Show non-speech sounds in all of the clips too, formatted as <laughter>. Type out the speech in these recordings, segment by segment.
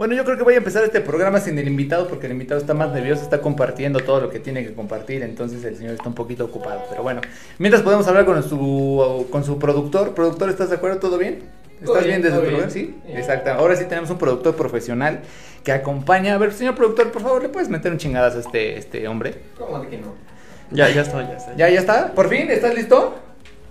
Bueno, yo creo que voy a empezar este programa sin el invitado porque el invitado está más nervioso, está compartiendo todo lo que tiene que compartir, entonces el señor está un poquito ocupado. Pero bueno, mientras podemos hablar con su, con su productor. Productor, ¿estás de acuerdo? ¿Todo bien? ¿Estás bien, desde tu lugar? Sí, exacto. Ahora sí tenemos un productor profesional que acompaña. A ver, señor productor, por favor, ¿le puedes meter un chingadas a este, este hombre? ¿Cómo de que no? Ya, ya está, ya está. ¿Ya, ya está? ¿Por fin? ¿Estás listo?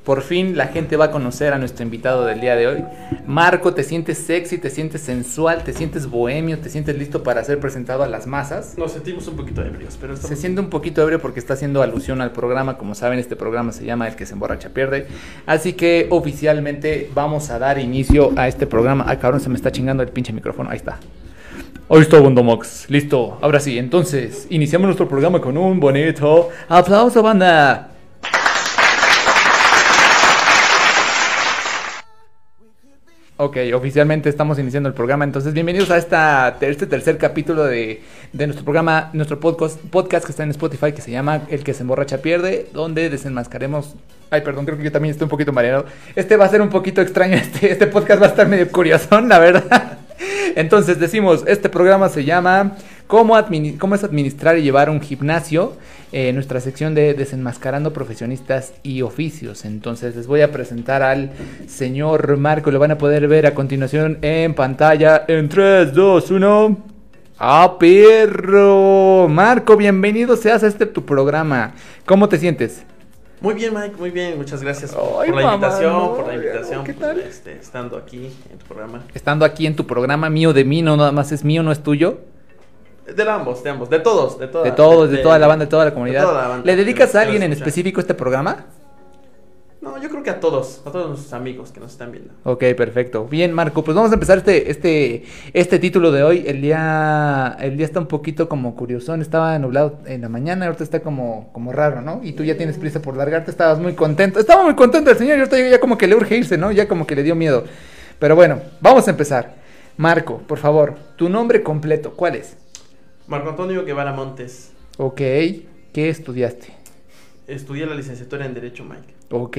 Por fin la gente va a conocer a nuestro invitado del día de hoy. Marco, te sientes sexy, te sientes sensual, te sientes bohemio, te sientes listo para ser presentado a las masas. Nos sentimos un poquito ebrios, pero Se estamos... siente un poquito ebrio porque está haciendo alusión al programa. Como saben, este programa se llama El que se emborracha pierde. Así que oficialmente vamos a dar inicio a este programa. Ay, cabrón, se me está chingando el pinche micrófono. Ahí está. Ahí está, Bondomox. Listo. Ahora sí, entonces, iniciamos nuestro programa con un bonito aplauso, banda. Ok, oficialmente estamos iniciando el programa, entonces bienvenidos a esta, este tercer capítulo de, de nuestro programa, nuestro podcast, que está en Spotify que se llama El que se emborracha pierde, donde desenmascaremos... Ay, perdón, creo que yo también estoy un poquito mareado. Este va a ser un poquito extraño, <laughs> este, este podcast va a estar medio curiosón, <laughs> la verdad. Entonces decimos, este programa se llama ¿Cómo, cómo es administrar y llevar un gimnasio? Eh, nuestra sección de desenmascarando profesionistas y oficios. Entonces les voy a presentar al señor Marco. Lo van a poder ver a continuación en pantalla en 3, 2, 1. ¡Ah, perro! Marco, bienvenido seas a este tu programa. ¿Cómo te sientes? Muy bien, Mike, muy bien. Muchas gracias Ay, por la mamá, invitación, no, por la invitación, ¿qué por, tal? este, estando aquí en tu programa. Estando aquí en tu programa mío de mí, no nada más es mío, no es tuyo. De ambos, de ambos, de todos, de toda, De todos, de, toda la banda, de toda la comunidad. toda la banda ¿Le dedicas a alguien en específico este programa? No, yo creo que a todos, a todos nuestros amigos que nos están viendo. Ok, perfecto. Bien, Marco, pues vamos a empezar este, este, este título de hoy. El día, el día está un poquito como curiosón, estaba nublado en la mañana, ahorita está como, como raro, ¿no? Y tú ya tienes prisa por largarte, estabas muy contento. Estaba muy contento el señor, y ahorita ya como que le urge irse, ¿no? Ya como que le dio miedo. Pero bueno, vamos a empezar. Marco, por favor, tu nombre completo, ¿cuál es? Marco Antonio Guevara Montes. Ok, ¿qué estudiaste? Estudié la licenciatura en Derecho, Mike. Ok,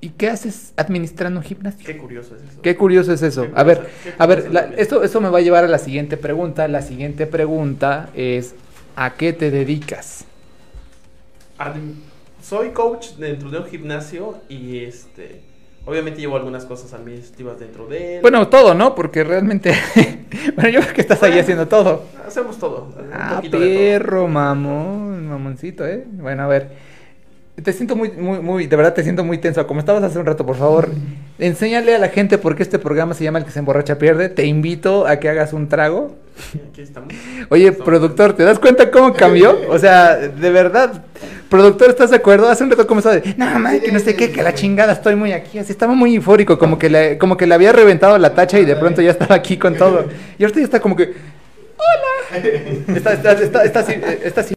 ¿y qué haces administrando un gimnasio? Qué curioso es eso. Qué curioso es eso. A ver, a ver, la- esto, esto me va a llevar a la siguiente pregunta. La siguiente pregunta es, ¿a qué te dedicas? Soy coach dentro de un gimnasio y este obviamente llevo algunas cosas administrativas dentro de él. Bueno, todo, ¿no? Porque realmente, <laughs> bueno, yo creo que estás ahí haciendo todo. hacemos todo. un Ah, perro, mamón, mamoncito, ¿eh? Bueno, a ver. Te siento muy, muy, muy, de verdad te siento muy tenso. Como estabas hace un rato, por favor, enséñale a la gente por qué este programa se llama El que se emborracha pierde. Te invito a que hagas un trago. Aquí estamos. Oye, Estamos- productor, ¿te das cuenta cómo cambió? O sea, de verdad, productor, ¿estás de acuerdo? Hace un rato estaba de, no, madre, que no sé qué, que la chingada, estoy muy aquí. Así estaba muy eufórico, como que le, como que le había reventado la tacha y de pronto ya estaba aquí con todo. Y ahorita ya está como que, hola. <laughs> Está, está, está, está así, eh, está así.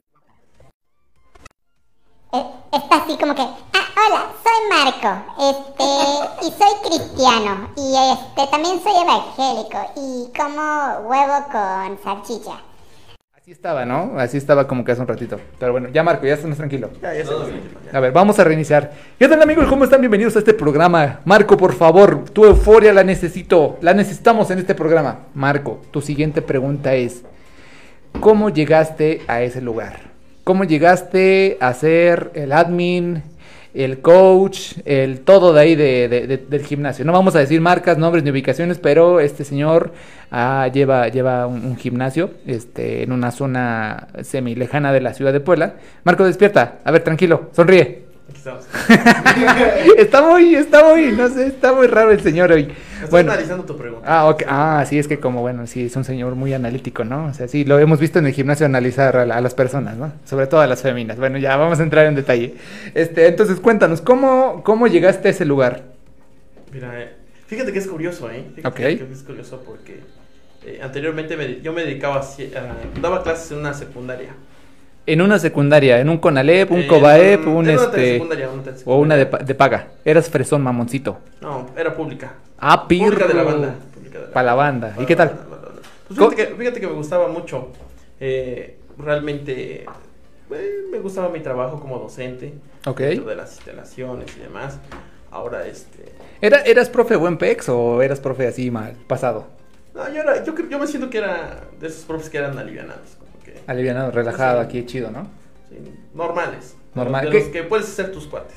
Está así como que, ah, hola, soy Marco, este, y soy cristiano, y este, también soy evangélico, y como huevo con salchicha. Así estaba, ¿no? Así estaba como que hace un ratito. Pero bueno, ya Marco, ya estás más tranquilo. Ya, ya nos tranquilo, ya. A ver, vamos a reiniciar. ¿Qué tal amigos? ¿Cómo están? Bienvenidos a este programa. Marco, por favor, tu euforia la necesito. La necesitamos en este programa. Marco, tu siguiente pregunta es, ¿cómo llegaste a ese lugar? ¿Cómo llegaste a ser el admin, el coach, el todo de ahí de- de- de- del gimnasio? No vamos a decir marcas, nombres ni ubicaciones, pero este señor ah, lleva, lleva un, un gimnasio este, en una zona semi lejana de la ciudad de Puebla. Marco, despierta. A ver, tranquilo, sonríe. <laughs> Está muy, está muy, no sé, está muy raro el señor hoy. Estoy Bueno. analizando tu pregunta. Ah, ok. Ah, sí, es que como, bueno, sí, es un señor muy analítico, ¿no? O sea, sí, lo hemos visto en el gimnasio analizar a, la- a las personas, ¿no? Sobre todo a las féminas. Bueno, ya vamos a entrar en detalle. Este, entonces, cuéntanos, ¿cómo, cómo llegaste a ese lugar? Mira, eh, fíjate que es curioso, ¿eh? Fíjate que es curioso porque eh, anteriormente me- yo me dedicaba a- daba clases en una secundaria. En una secundaria, en un CONALEP, un Eh, COBAEP, un este... telesecundaria, una O una de, de paga. Eras fresón, mamoncito. No, era pública. Ah, pirro. Pública de la banda. pública de la Pa' banda. ¿Y qué tal? Para banda, para banda. Pues fíjate que, fíjate que me gustaba mucho. eh, realmente eh, me gustaba mi trabajo como docente. Ok. De las instalaciones y demás. Ahora, este. ¿Era, ¿Eras profe buen pex o eras profe así mal, pasado? No, yo, era, yo, yo me siento que era de esos profes que eran alivianados. Que, Alivianado, relajado, Sí. aquí chido, ¿no? sí, normales. Normal. De los que puedes ser tus cuates.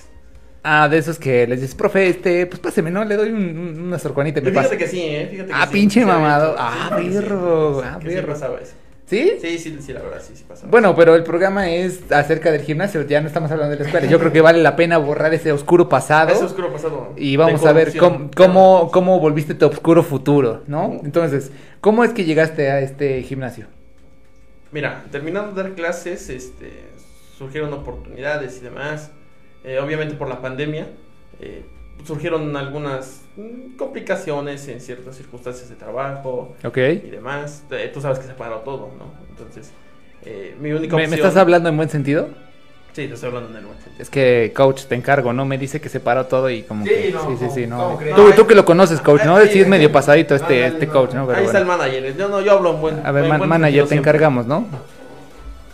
Ah, de esos que les dices, profe, este, pues páseme, ¿no? Le doy un, un- una y me Fíjate pasa. que sí, ¿eh? Fíjate que Ah, sí. pinche mamado. Ah, perro, sí, ah, perro. pasaba eso. ¿Sí? Sí, sí, sí, la verdad, sí, sí pasaba. Bueno, pero el programa es acerca del gimnasio, ya no estamos hablando de la escuela. Yo creo que vale la pena borrar ese oscuro pasado. Ese oscuro pasado. Y vamos a ver cómo, cómo, cómo volviste tu oscuro futuro, ¿no? Entonces, ¿cómo es que llegaste a este gimnasio? Mira, terminando de dar clases, este, surgieron oportunidades y demás. Eh, obviamente por la pandemia, eh, surgieron algunas mm, complicaciones en ciertas circunstancias de trabajo Ok. y demás. Eh, tú sabes que se paró todo, ¿no? Entonces, eh, mi única ¿Me, opción... me estás hablando en buen sentido? Sí, te estoy hablando en el sentido. Es que, coach, te encargo, ¿no? Me dice que se paró todo y como Sí, que... no, sí, sí. Tú, que lo conoces, coach, ¿no? Sí, es medio pasadito este, este coach, ¿no? Pero Ahí está el manager. Yo, no, yo hablo en buen A ver, en man- buen manager, te siempre. encargamos, ¿no?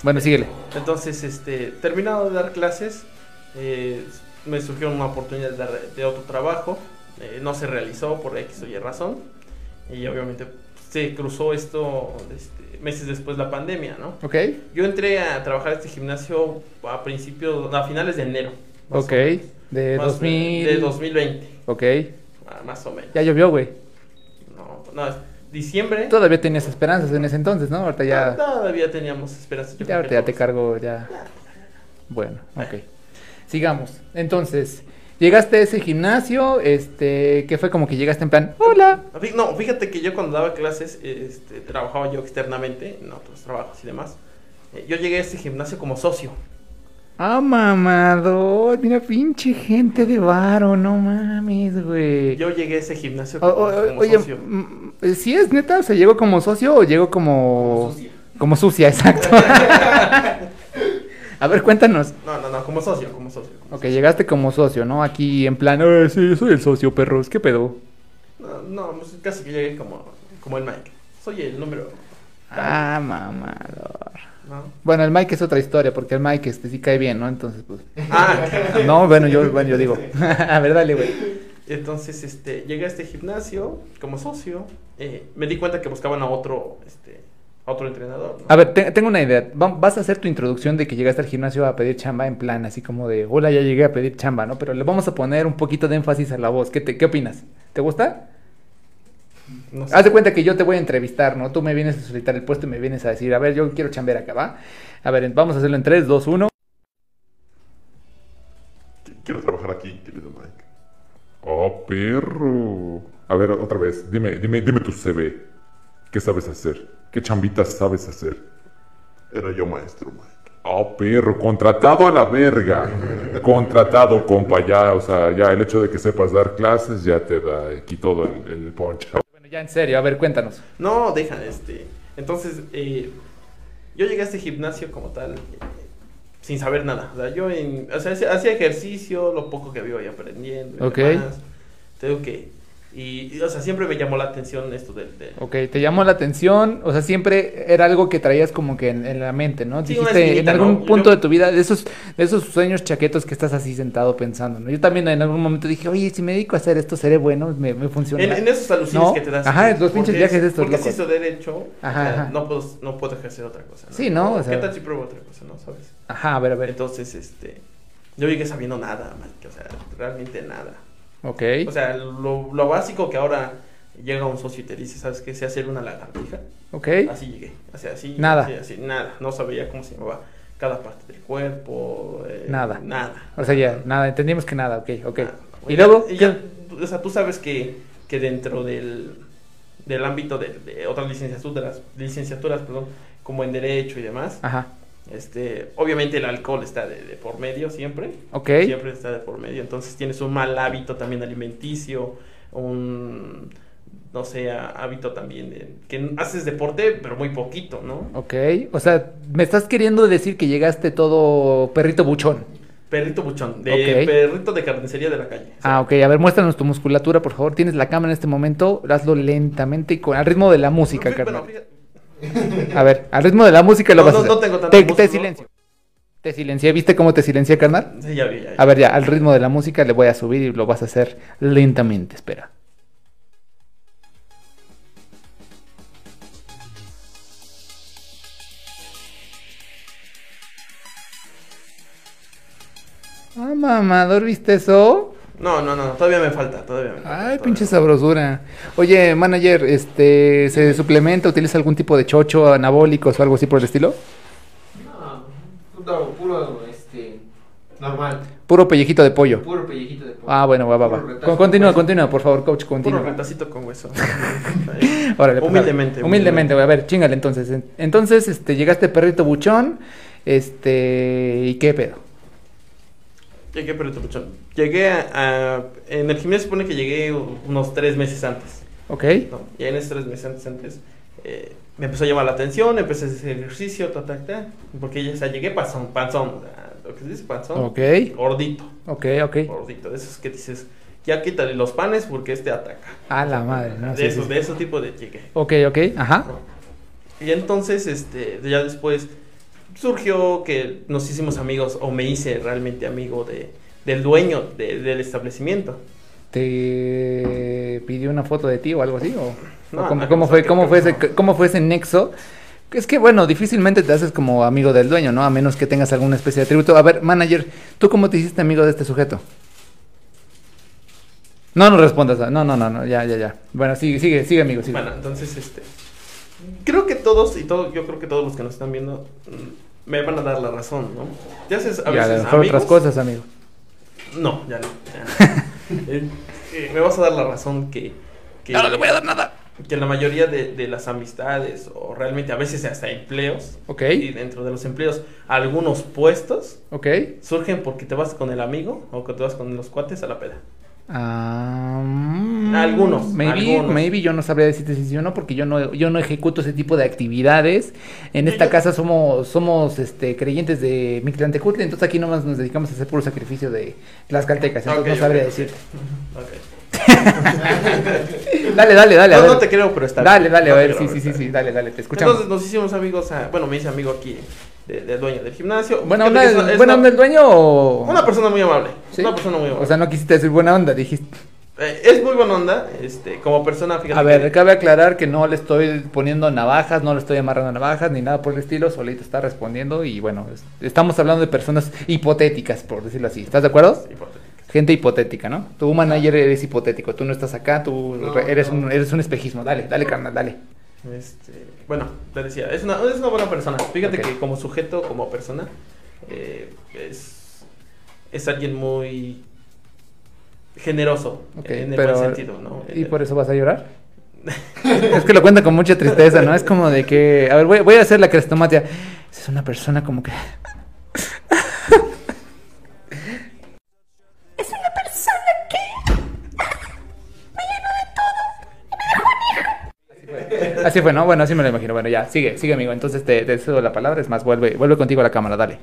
Bueno, síguele. Entonces, este, terminado de dar clases, eh, me surgió una oportunidad de, dar- de otro trabajo. eh, no se realizó por X o Y razón. Y obviamente se cruzó esto este, meses después de la pandemia, ¿no? Ok. Yo entré a trabajar a este gimnasio a principios, a finales de enero. Ok. menos. De Más- 2000... De 2020, Ok. ah, más o menos. Ya llovió, güey. No, no, es diciembre. Todavía tenías esperanzas en ese entonces, ¿no? Ahorita ya... Todavía teníamos esperanza. yo Ya ahorita ya te cargo, ya. Bueno, ok. Sigamos. Entonces, llegaste a ese gimnasio, este, que fue como que llegaste en plan, hola. No, fíjate que yo cuando daba clases, este, trabajaba yo externamente en otros trabajos y demás. Eh, Yo llegué a este gimnasio como socio. Ah, mamador, mira, pinche gente de varo, no mames, güey. Yo llegué a ese gimnasio como, o- como oye, socio. mm, ¿sí es neta? O sea, ¿llegó como socio o llegó como... Como sucia. Como sucia, <laughs> exacto. <laughs> A ver, cuéntanos. No, no, no, como socio, como socio. como Ok, socio. llegaste como socio, ¿no? Aquí en plan, eh, sí, soy el socio, perros, ¿qué pedo? No, no, pues casi que llegué como, como el Mike. Soy el número. Ah, mamador. ¿no? Bueno, el Mike es otra historia, porque el Mike este sí cae bien, ¿no? Entonces, pues. Ah, <laughs> No, bueno, yo, bueno, yo digo. <laughs> A ver, dale, güey. entonces este, llegué a este gimnasio como socio. eh, me di cuenta que buscaban a otro, este, otro entrenador. ¿no? A ver, te- tengo una idea. Va- Vas a hacer tu introducción de que llegaste al gimnasio a pedir chamba en plan, así como de, hola, ya llegué a pedir chamba, ¿no? Pero le vamos a poner un poquito de énfasis a la voz. ¿Qué, te, qué opinas? ¿Te gusta? No sé. Haz de cuenta que yo te voy a entrevistar, ¿no? Tú me vienes a solicitar el puesto y me vienes a decir, a ver, yo quiero chambear acá, ¿va? A ver, vamos a hacerlo en 3, 2, 1. Quiero trabajar aquí, querido Mike. Oh, perro. A ver, otra vez. Dime, dime, dime tu CV. ¿Qué sabes hacer? ¿Qué chambitas sabes hacer? Era yo maestro, Mike. Oh, perro, contratado a la verga. Contratado, compa, ya, o sea, ya el hecho de que sepas dar clases ya te da aquí todo el, el punch. Bueno, ya en serio, a ver, cuéntanos. No, deja, este. Entonces, eh, yo llegué a este gimnasio como tal, eh, sin saber nada. O sea, yo en, o sea, hacía ejercicio, lo poco que había aprendiendo. Y Ok. demás. Te digo que. Y, y, o sea, siempre me llamó la atención esto del. de- Ok, te llamó la atención, o sea, siempre era algo que traías como que en, en la mente, ¿no? Sí, Dijiste en algún ¿no? punto Yo- de tu vida, de esos, de esos sueños chaquetos que estás así sentado pensando, ¿no? Yo también en algún momento dije, oye, si me dedico a hacer esto, seré bueno, me, me funciona. En, en esos alucines ¿No? que te das. Ajá, los pinches viajes es- estos Porque locos. si hizo derecho, Ajá, o sea, ajá. No, puedo, no puedo ejercer otra cosa. ¿no? Sí, ¿no? O sea- ¿Qué tal si pruebo otra cosa, no? ¿Sabes? Ajá, a ver, a ver. Entonces, este. Yo llegué sabiendo nada, man, o sea, realmente nada. Ok. O sea, lo, lo básico que ahora llega un socio y te dice, ¿sabes qué? Sé hacer una lagartija. ok. Así llegué. Así, así. Nada. Así, así, nada. No sabía cómo se llamaba cada parte del cuerpo. eh, Nada. Nada. O sea, ya, nada, entendimos que nada, ok, ok. Nada. Y luego, ya, o sea, tú sabes que, que dentro del, del ámbito de, de otras licenciaturas, licenciaturas, perdón, como en Derecho y demás, Ajá, este, obviamente el alcohol está de, de por medio siempre. ok. Siempre está de por medio. Entonces tienes un mal hábito también alimenticio, un, no sé, hábito también de que haces deporte, pero muy poquito, ¿no? Ok, o sea, me estás queriendo decir que llegaste todo perrito buchón. Perrito buchón, de perrito de carnicería de la calle. Ah, ok, a ver, muéstranos tu musculatura, por favor. Tienes la cámara en este momento, hazlo lentamente y con al ritmo de la música, carnal. A ver, al ritmo de la música lo vas no, a hacer. No tengo tanta te, música, te silencio. Te silencié, ¿viste cómo te silencié, carnal? Sí, ya vi, ya, ya. A ver, ya, al ritmo de la música le voy a subir y lo vas a hacer lentamente, espera. Ah, mamador, ¿viste eso? No, no, no, todavía me falta, todavía me falta. Ay, todavía pinche sabrosura. Oye, manager, este, ¿se suplementa, utiliza algún tipo de chocho, anabólicos o algo así por el estilo? No, puro, puro, este, normal. Puro pellejito de pollo. Puro pellejito de pollo. Ah, bueno, va, va, va. Puro Con- Continúa, continúa, por favor, coach, Puro continúa. retacito con hueso. <laughs> Órale, pues, humildemente. Humildemente, güey. A ver, chingale entonces. Entonces, este, llegaste perrito buchón, este, ¿y qué pedo? Llegué, pero. Llegué a, a- En el gimnasio se supone que llegué unos tres meses antes. ¿Ok? ¿no? Y en esos tres meses antes, antes eh, me empezó a llamar la atención, empecé a hacer ejercicio, ta, ta, ta, porque ya o sea, llegué panzón, panzón, lo que se dice panzón, Ok, gordito, ok, ok. gordito, de esos que dices, ya quítale los panes porque este ataca. A la madre, ¿no? de, Sí, esos, sí. de ese tipo de llegué. Ok, ok, ajá. Y entonces, este, ya después surgió que nos hicimos amigos, o me hice realmente amigo de, del dueño de- del establecimiento. ¿Te pidió una foto de ti o algo así? ¿O, No, o cómo, no, cómo fue, cómo, fue ese, no. cómo fue ese nexo? Es que, bueno, difícilmente te haces como amigo del dueño, ¿no? A menos que tengas alguna especie de tributo. A ver, manager, ¿tú cómo te hiciste amigo de este sujeto? No, no respondas. No, no, no, no, ya, ya, ya. Bueno, sigue, sigue, sigue, amigo, sigue. Bueno, entonces, este, creo que todos, y todo, yo creo que todos los que nos están viendo, me van a dar la razón, ¿no? Te haces a y veces amigos. otras cosas, amigo. No, ya no. ya no. <laughs> Eh, eh, me vas a dar la razón que... que No, no le voy a dar nada. que la mayoría de, de las amistades o realmente a veces hasta empleos Ok, y dentro de los empleos algunos puestos ok. surgen porque te vas con el amigo o que te vas con los cuates a la peda. Ah, mm, Algunos, Maybe, algunos. maybe yo no sabría decirte si sí o no, porque yo no, yo no ejecuto ese tipo de actividades. En esta yo- casa somos, somos este, creyentes de Mictlantecutli, entonces aquí nomás nos dedicamos a hacer puro sacrificio de las caltecas, entonces no sabría ok, decirte. <laughs> <laughs> Dale, dale, dale, a no, ver. no te creo, pero está Dale, bien. dale, No a ver, sí, sí, sí, dale, dale, te escuchamos. Entonces nos hicimos amigos, a- bueno, me hice amigo aquí de- del dueño del gimnasio. ¿Buena Fíjate onda, que es una- es buena una- el dueño? Una persona muy amable. ¿Sí? Una persona muy amable. O sea, no quisiste decir buena onda, dijiste... Eh, es muy buena onda, este, como persona, fíjate. A ver, que- cabe aclarar que no le estoy poniendo navajas, no le estoy amarrando navajas, ni nada por el estilo, solito está respondiendo y bueno, es- estamos hablando de personas hipotéticas, por decirlo así. ¿Estás de acuerdo? hipotética. Gente hipotética, ¿no? Tu manager eres hipotético, tú no estás acá, tú No, eres, no. Un, eres un espejismo. Dale, dale, carnal, dale. Este, bueno, te decía, es una, es una buena persona. Fíjate que como sujeto, como persona, eh, es, es alguien muy generoso Ok, en el pero- buen sentido, ¿no? ¿Y por eso vas a llorar? <laughs> es que lo cuenta con mucha tristeza, ¿no? Es como de que, a ver, voy, voy a hacer la crestomatia. Es una persona como que... Así fue, ¿no? Bueno, así me lo imagino. Bueno, ya, sigue, sigue, amigo. Entonces te, te cedo la palabra. Es más, vuelve, vuelve contigo a la cámara, dale.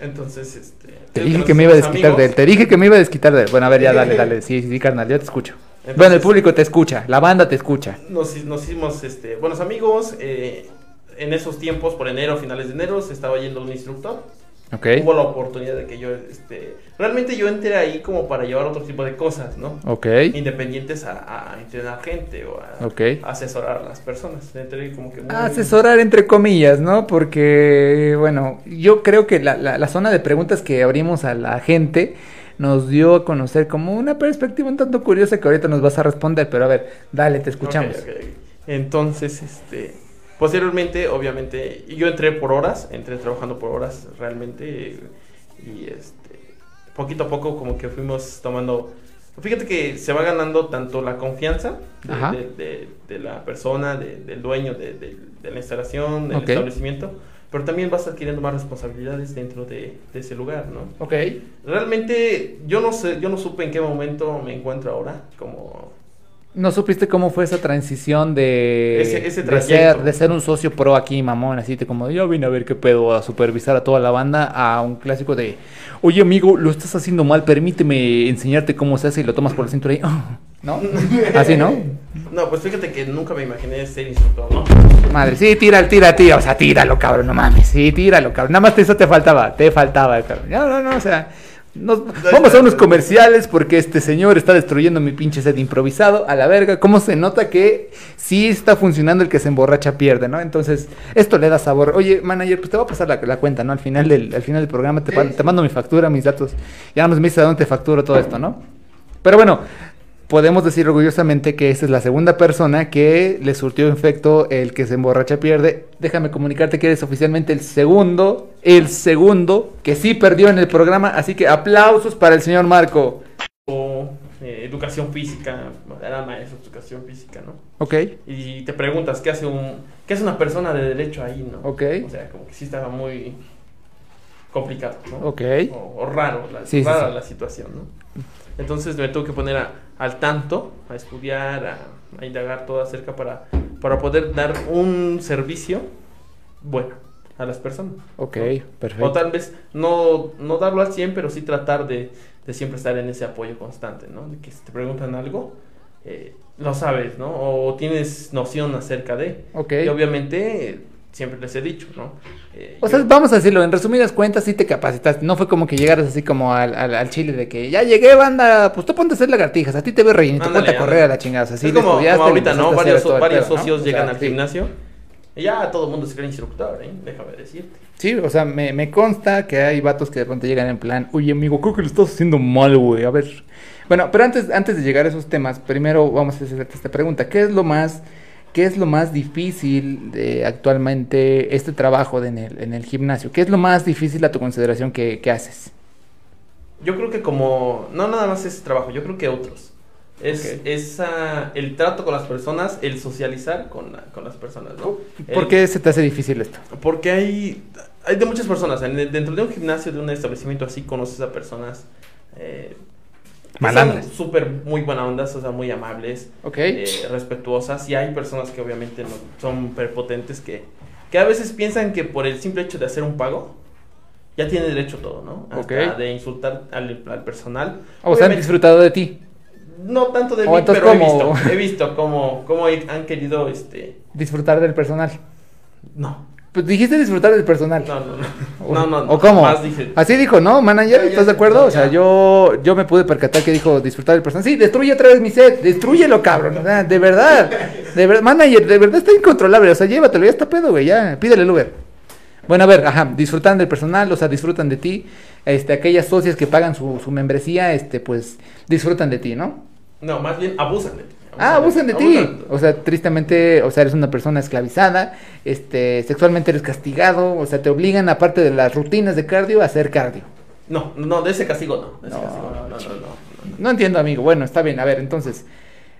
Entonces, este... Te dije que me iba a desquitar de él. Te dije que me iba a desquitar de él. Bueno, a ver, ya, dale, <laughs> dale. Sí, sí, sí, carnal, yo te escucho. Entonces- bueno, el público te escucha. La banda te escucha. Nos, nos hicimos este, buenos amigos. eh, en esos tiempos, por enero, finales de enero, se estaba yendo un instructor. ¿Ok? Hubo la oportunidad de que yo, este, realmente yo entré ahí como para llevar otro tipo de cosas, ¿no? Ok. Independientes a, a entrenar gente o a, asesorar a las personas. Entré como que muy... Asesorar entre comillas, ¿no? Porque, bueno, yo creo que la, la, la zona de preguntas que abrimos a la gente nos dio a conocer como una perspectiva un tanto curiosa que ahorita nos vas a responder, pero a ver, dale, te escuchamos. Entonces, este, posteriormente, obviamente, yo entré por horas, entré trabajando por horas realmente y este, poquito a poco como que fuimos tomando, fíjate que se va ganando tanto la confianza de, Ajá. de- de- de la persona, de- del dueño de, la instalación, del establecimiento, pero también vas adquiriendo más responsabilidades dentro de, de ese lugar, ¿no? Ok. Realmente yo no sé, yo no supe en qué momento me encuentro ahora, como ¿No supiste cómo fue esa transición de, Ese- ese de, ser, trayecto. de ser un socio pro aquí, mamón, así de como yo vine a ver qué pedo, a supervisar a toda la banda, a un clásico de, oye amigo, lo estás haciendo mal, permíteme enseñarte cómo se hace y lo tomas por la cintura y, <laughs> ¿no? <laughs> Así, ¿no? No, pues fíjate que nunca me imaginé ser instructor, ¿no? Madre, sí, tira, tira, tira, o sea, tíralo, cabrón, no mames, sí, tíralo, cabrón, nada más eso te faltaba, te faltaba, cabrón. No, no, no, o sea, Nos- <laughs> vamos a unos comerciales porque este señor está destruyendo mi pinche set improvisado a la verga. ¿Cómo se nota que sí está funcionando el que se emborracha pierde, ¿no? Entonces, esto le da sabor. Oye, manager, pues te voy a pasar la, la cuenta, ¿no? Al final del, al final del programa te, te mando mi factura, mis datos. Ya nos me dices a dónde te facturo todo esto, ¿no? Pero bueno, podemos decir orgullosamente que esta es la segunda persona que le surtió efecto el que se emborracha pierde. Déjame comunicarte que eres oficialmente el segundo, el segundo que sí perdió en el programa, así que aplausos para el señor Marco. O, eh, educación física, era maestro de educación física, ¿no? Ok, Y te preguntas, ¿qué hace un qué hace una persona de derecho ahí, no? Ok. O sea, como que sí estaba muy complicado, ¿no? ok. O, o raro, la, Sí, sí, rara sí. la situación, ¿no? Entonces me tuve que poner a- al tanto, a estudiar, a, a indagar todo acerca para, para poder dar un servicio bueno a las personas. Ok, O perfecto. tal vez no, no darlo al 100, pero sí tratar de, de siempre estar en ese apoyo constante, ¿no? De que si te preguntan algo, eh, lo sabes, ¿no? O tienes noción acerca de. Ok. Y obviamente, siempre les he dicho, ¿no? Eh, O sea, yo- vamos a decirlo, en resumidas cuentas sí te capacitaste, no fue como que llegaras así como al, al, al chile de que ya llegué banda, pues tú ponte a hacer lagartijas, a ti te veo rellenito, Ándale, ponte a correr a la chingada, o sea, sí es le como, ahorita, ¿no? Varios, socios O sea, llegan al sí. gimnasio y ya todo el mundo se cree instructor, ¿eh? Déjame decirte. Sí, o sea, me, me consta que hay vatos que de pronto llegan en plan, oye amigo, creo que lo estás haciendo mal, güey, a ver. Bueno, pero antes, antes de llegar a esos temas, primero vamos a hacerte esta pregunta, ¿qué es lo más, qué es lo más difícil de actualmente este trabajo de en, el, en el gimnasio? ¿Qué es lo más difícil a tu consideración que, que haces? Yo creo que como, no nada más ese trabajo, yo creo que otros. Es esa, el trato con las personas, el socializar con, la- con las personas, ¿no? ¿Por El- qué se te hace difícil esto? Porque hay, hay de muchas personas. dentro de un gimnasio, de un establecimiento así, conoces a personas eh, que Malandras. son súper muy buena ondas, o sea, muy amables, ¿Ok? eh, respetuosas. Y hay personas que obviamente no, son prepotentes que, que a veces piensan que por el simple hecho de hacer un pago, ya tiene derecho todo, ¿no? Hasta de insultar al, al personal. o sea, han disfrutado de ti. no tanto de mí, pero he visto, he visto cómo, cómo han querido, este, Disfrutar del personal. no, Pues dijiste disfrutar del personal. no, no, no, O- no, no, ¿O no, cómo? más dije, Así dijo, ¿no, manager? Ya, ya ¿Estás de acuerdo? O sea, yo, yo me pude percatar que dijo disfrutar del personal. Sí, destruye otra vez mi set. Destruyelo, cabrón. O sea, de verdad. De verdad, manager, de verdad está incontrolable. O sea, llévatelo, ya está pedo, güey. Ya, pídele el Uber. Bueno, a ver, ajá, disfrutan del personal, o sea, disfrutan de ti. Este, aquellas socias que pagan su, su membresía, este, pues, disfrutan de ti, ¿no? no, más bien abusan de ti. Ah, abusan de ti. O sea, tristemente, o sea, eres una persona esclavizada, este, sexualmente eres castigado, o sea, te obligan, aparte de las rutinas de cardio, a hacer cardio. No, no, de ese castigo no, de ese No, castigo no, no, no, no, no, no. No entiendo, amigo. Bueno, está bien. A ver, entonces,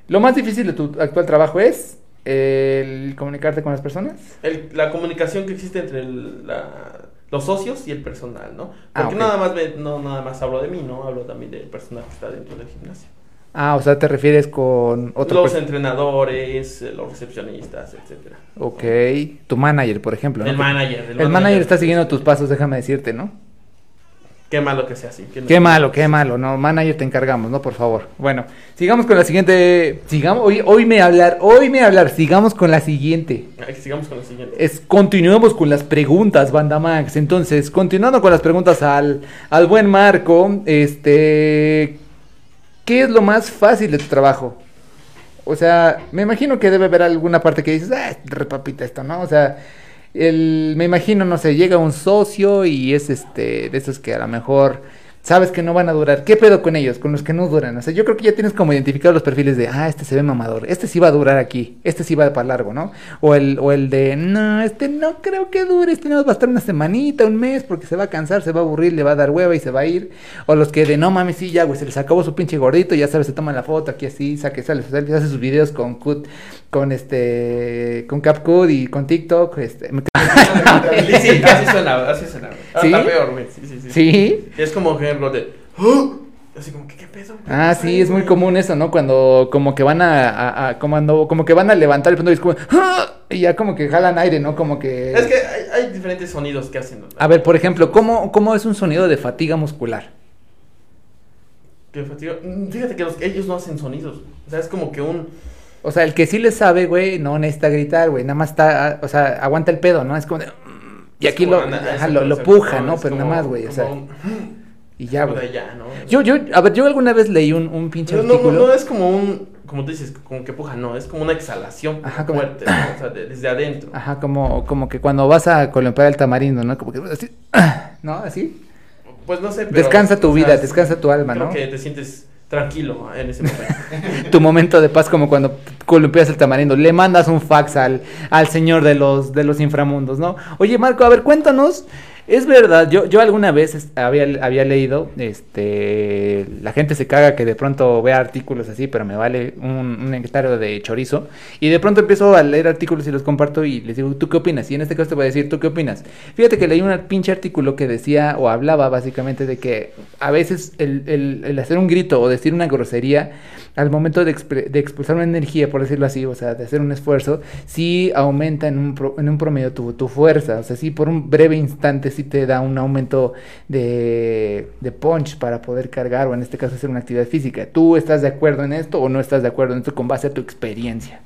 lo más difícil de tu actual trabajo es el comunicarte con las personas. El- la comunicación que existe entre el- la- los socios y el personal, ¿no? Ah, Porque ok. nada más me- no nada más hablo de mí, ¿no? Hablo también del personal que está dentro del gimnasio. Ah, o sea, te refieres con otro. los entrenadores, eh, los recepcionistas, etcétera. Ok, tu manager, por ejemplo. ¿no? El manager. El manager está siguiendo tus pasos, déjame decirte, ¿no? Qué malo que sea así. que no- Qué malo, qué malo, no, manager te encargamos, ¿no? Por favor. Bueno, sigamos con la siguiente, sigamos, hoy, hoy me hablar, hoy me hablar, sigamos con la siguiente. Ay, Sigamos con lo siguiente. Es, continuemos con las preguntas, Banda Max. Entonces, continuando con las preguntas al, al buen Marco, este, ¿qué es lo más fácil de tu trabajo? O sea, me imagino que debe haber alguna parte que dices, ah, repapita esto, ¿no? O sea, el, me imagino, no sé, llega un socio y es este, de esos que a lo mejor sabes que no van a durar. ¿Qué pedo con ellos? Con los que no duran. O sea, yo creo que ya tienes como identificado los perfiles de, ah, este se ve mamador, este sí va a durar aquí, este sí va para largo, ¿no? O el, o el de, no, este no creo que dure, este no va a estar una semanita, un mes, porque se va a cansar, se va a aburrir, le va a dar hueva y se va a ir. O los que de, no mames, sí, ya, güey, se les acabó su pinche gordito, ya sabes, se toman la foto aquí así, saque, sale, sale, hace sus videos con Cut, con este, con CapCut y con TikTok, este, me- <laughs> Sí, sí, así suena, así suena. Ah, ¿Sí? Está peor, güey. Sí, sí, sí. ¿Sí? Es como ejemplo de. "Ah", Así como ¿qué pedo? ¿Qué Ah, sí, es muy güey? común eso, ¿no? Cuando como que van a, a- a- como, ando- como que van a levantar el punto y es como, ¡Ah! y ya como que jalan aire, ¿no? Como que... Es que hay, hay diferentes sonidos que hacen. ¿no? A ver, por ejemplo, ¿cómo, ¿cómo es un sonido de fatiga muscular? Que fatiga- Mm, Fíjate que los- ellos no hacen sonidos. O sea, es como que un. O sea, el que sí le sabe, güey, no necesita gritar, güey, nada más está, o sea, aguanta el pedo, ¿no? Es como de... "Mm", Y aquí lo, ajá, lo, lo puja, ¿no? Pero nada más, güey, o sea... un- Y ya, güey. ya, ¿no? Yo, yo, a ver, yo alguna vez leí un, un pinche no, artículo. no, no es como un, como tú dices, como que puja, no, es como una exhalación Ajá, como- fuerte, ¿no? o sea, de- desde adentro. Ajá, como, como que cuando vas a columpiar el tamarindo, ¿no? Como que así, <clears throat> ¿no? Así. Pues no sé, pero... Descansa tu vida, descansa tu alma, creo ¿no? que te sientes tranquilo en ese momento. <laughs> Tu momento de paz como cuando columpias el tamarindo. Le mandas un fax al, al señor de los, de los inframundos, ¿no? Oye, Marco, a ver, cuéntanos. Es verdad, yo, yo alguna vez había, había leído, este, la gente se caga que de pronto vea artículos así, pero me vale un, un de chorizo. Y de pronto empiezo a leer artículos y los comparto y les digo, ¿tú qué opinas? Y en este caso te voy a decir, ¿tú qué opinas? Fíjate que leí un pinche artículo que decía o hablaba básicamente de que a veces el- el hacer un grito o decir una grosería al momento de, de expulsar una energía, por decirlo así, o sea, de hacer un esfuerzo, sí aumenta en un, pro- en un promedio tu, tu fuerza, o sea, sí por un breve instante sí te da un aumento de, de punch para poder cargar o en este caso hacer una actividad física. ¿Tú estás de acuerdo en esto o no estás de acuerdo en esto con base a tu experiencia?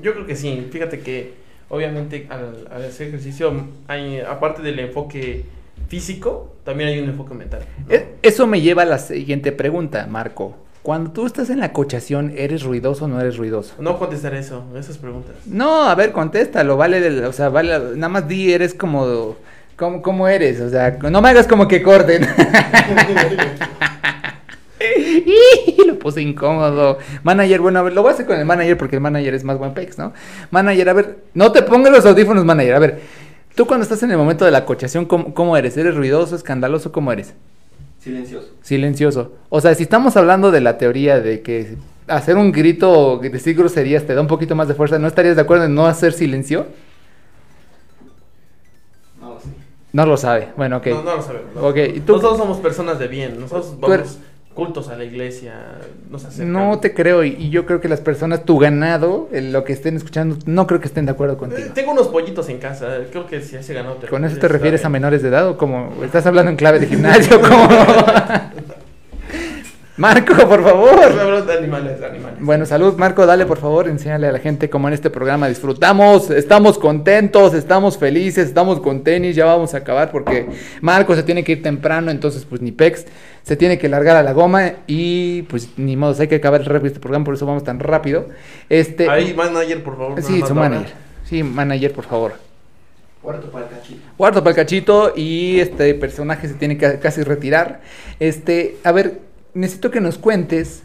Yo creo que sí, fíjate que obviamente al, al hacer ejercicio, hay, aparte del enfoque físico, también hay un enfoque mental. ¿no? E- Eso me lleva a la siguiente pregunta, Marco. Cuando tú estás en la cochación, ¿eres ruidoso o no eres ruidoso? No contestar eso, esas preguntas. No, a ver, contéstalo, vale, del- o sea, vale, nada más di, eres como, como, como eres, o sea, no me hagas como que corten. <laughs> <laughs> Y lo puse incómodo. Manager, bueno, a ver, lo voy a hacer con el manager porque el manager es más buen pex, ¿no? Manager, a ver, no te pongas los audífonos, manager, a ver, tú cuando estás en el momento de la cochación, ¿cómo, cómo eres? ¿Eres ruidoso, escandaloso, cómo eres? Silencioso. Silencioso. O sea, si estamos hablando de la teoría de que hacer un grito o decir groserías te da un poquito más de fuerza, ¿no estarías de acuerdo en no hacer silencio? No lo sé. No lo sabe. Bueno, ok. No, no lo sabemos. ¿no? Ok, ¿y tú? Nosotros somos personas de bien, nosotros Tú vamos cultos a la iglesia, nos. No te creo y, y yo creo que las personas, tu ganado, el- lo que estén escuchando, no creo que estén de acuerdo Eh, contigo. Tengo unos pollitos en casa, creo que si ese ganado te ¿Con eso te refieres a bien. menores de edad o como estás hablando en clave de gimnasio? <laughs> como <laughs> Marco, por favor. De animales, de animales. Bueno, salud, Marco, dale por favor, enséñale a la gente cómo en este programa disfrutamos, estamos contentos, estamos felices, estamos con tenis, ya vamos a acabar porque Marco se tiene que ir temprano, entonces pues ni pex, se tiene que largar a la goma y pues ni modo, hay que acabar rápido este programa, por eso vamos tan rápido. Este, Ahí, manager, por favor. sí, su manager, sí, manager, por favor. Cuarto para el cachito. Guardo para el cachito y este personaje se tiene que casi retirar. Este, a ver, necesito que nos cuentes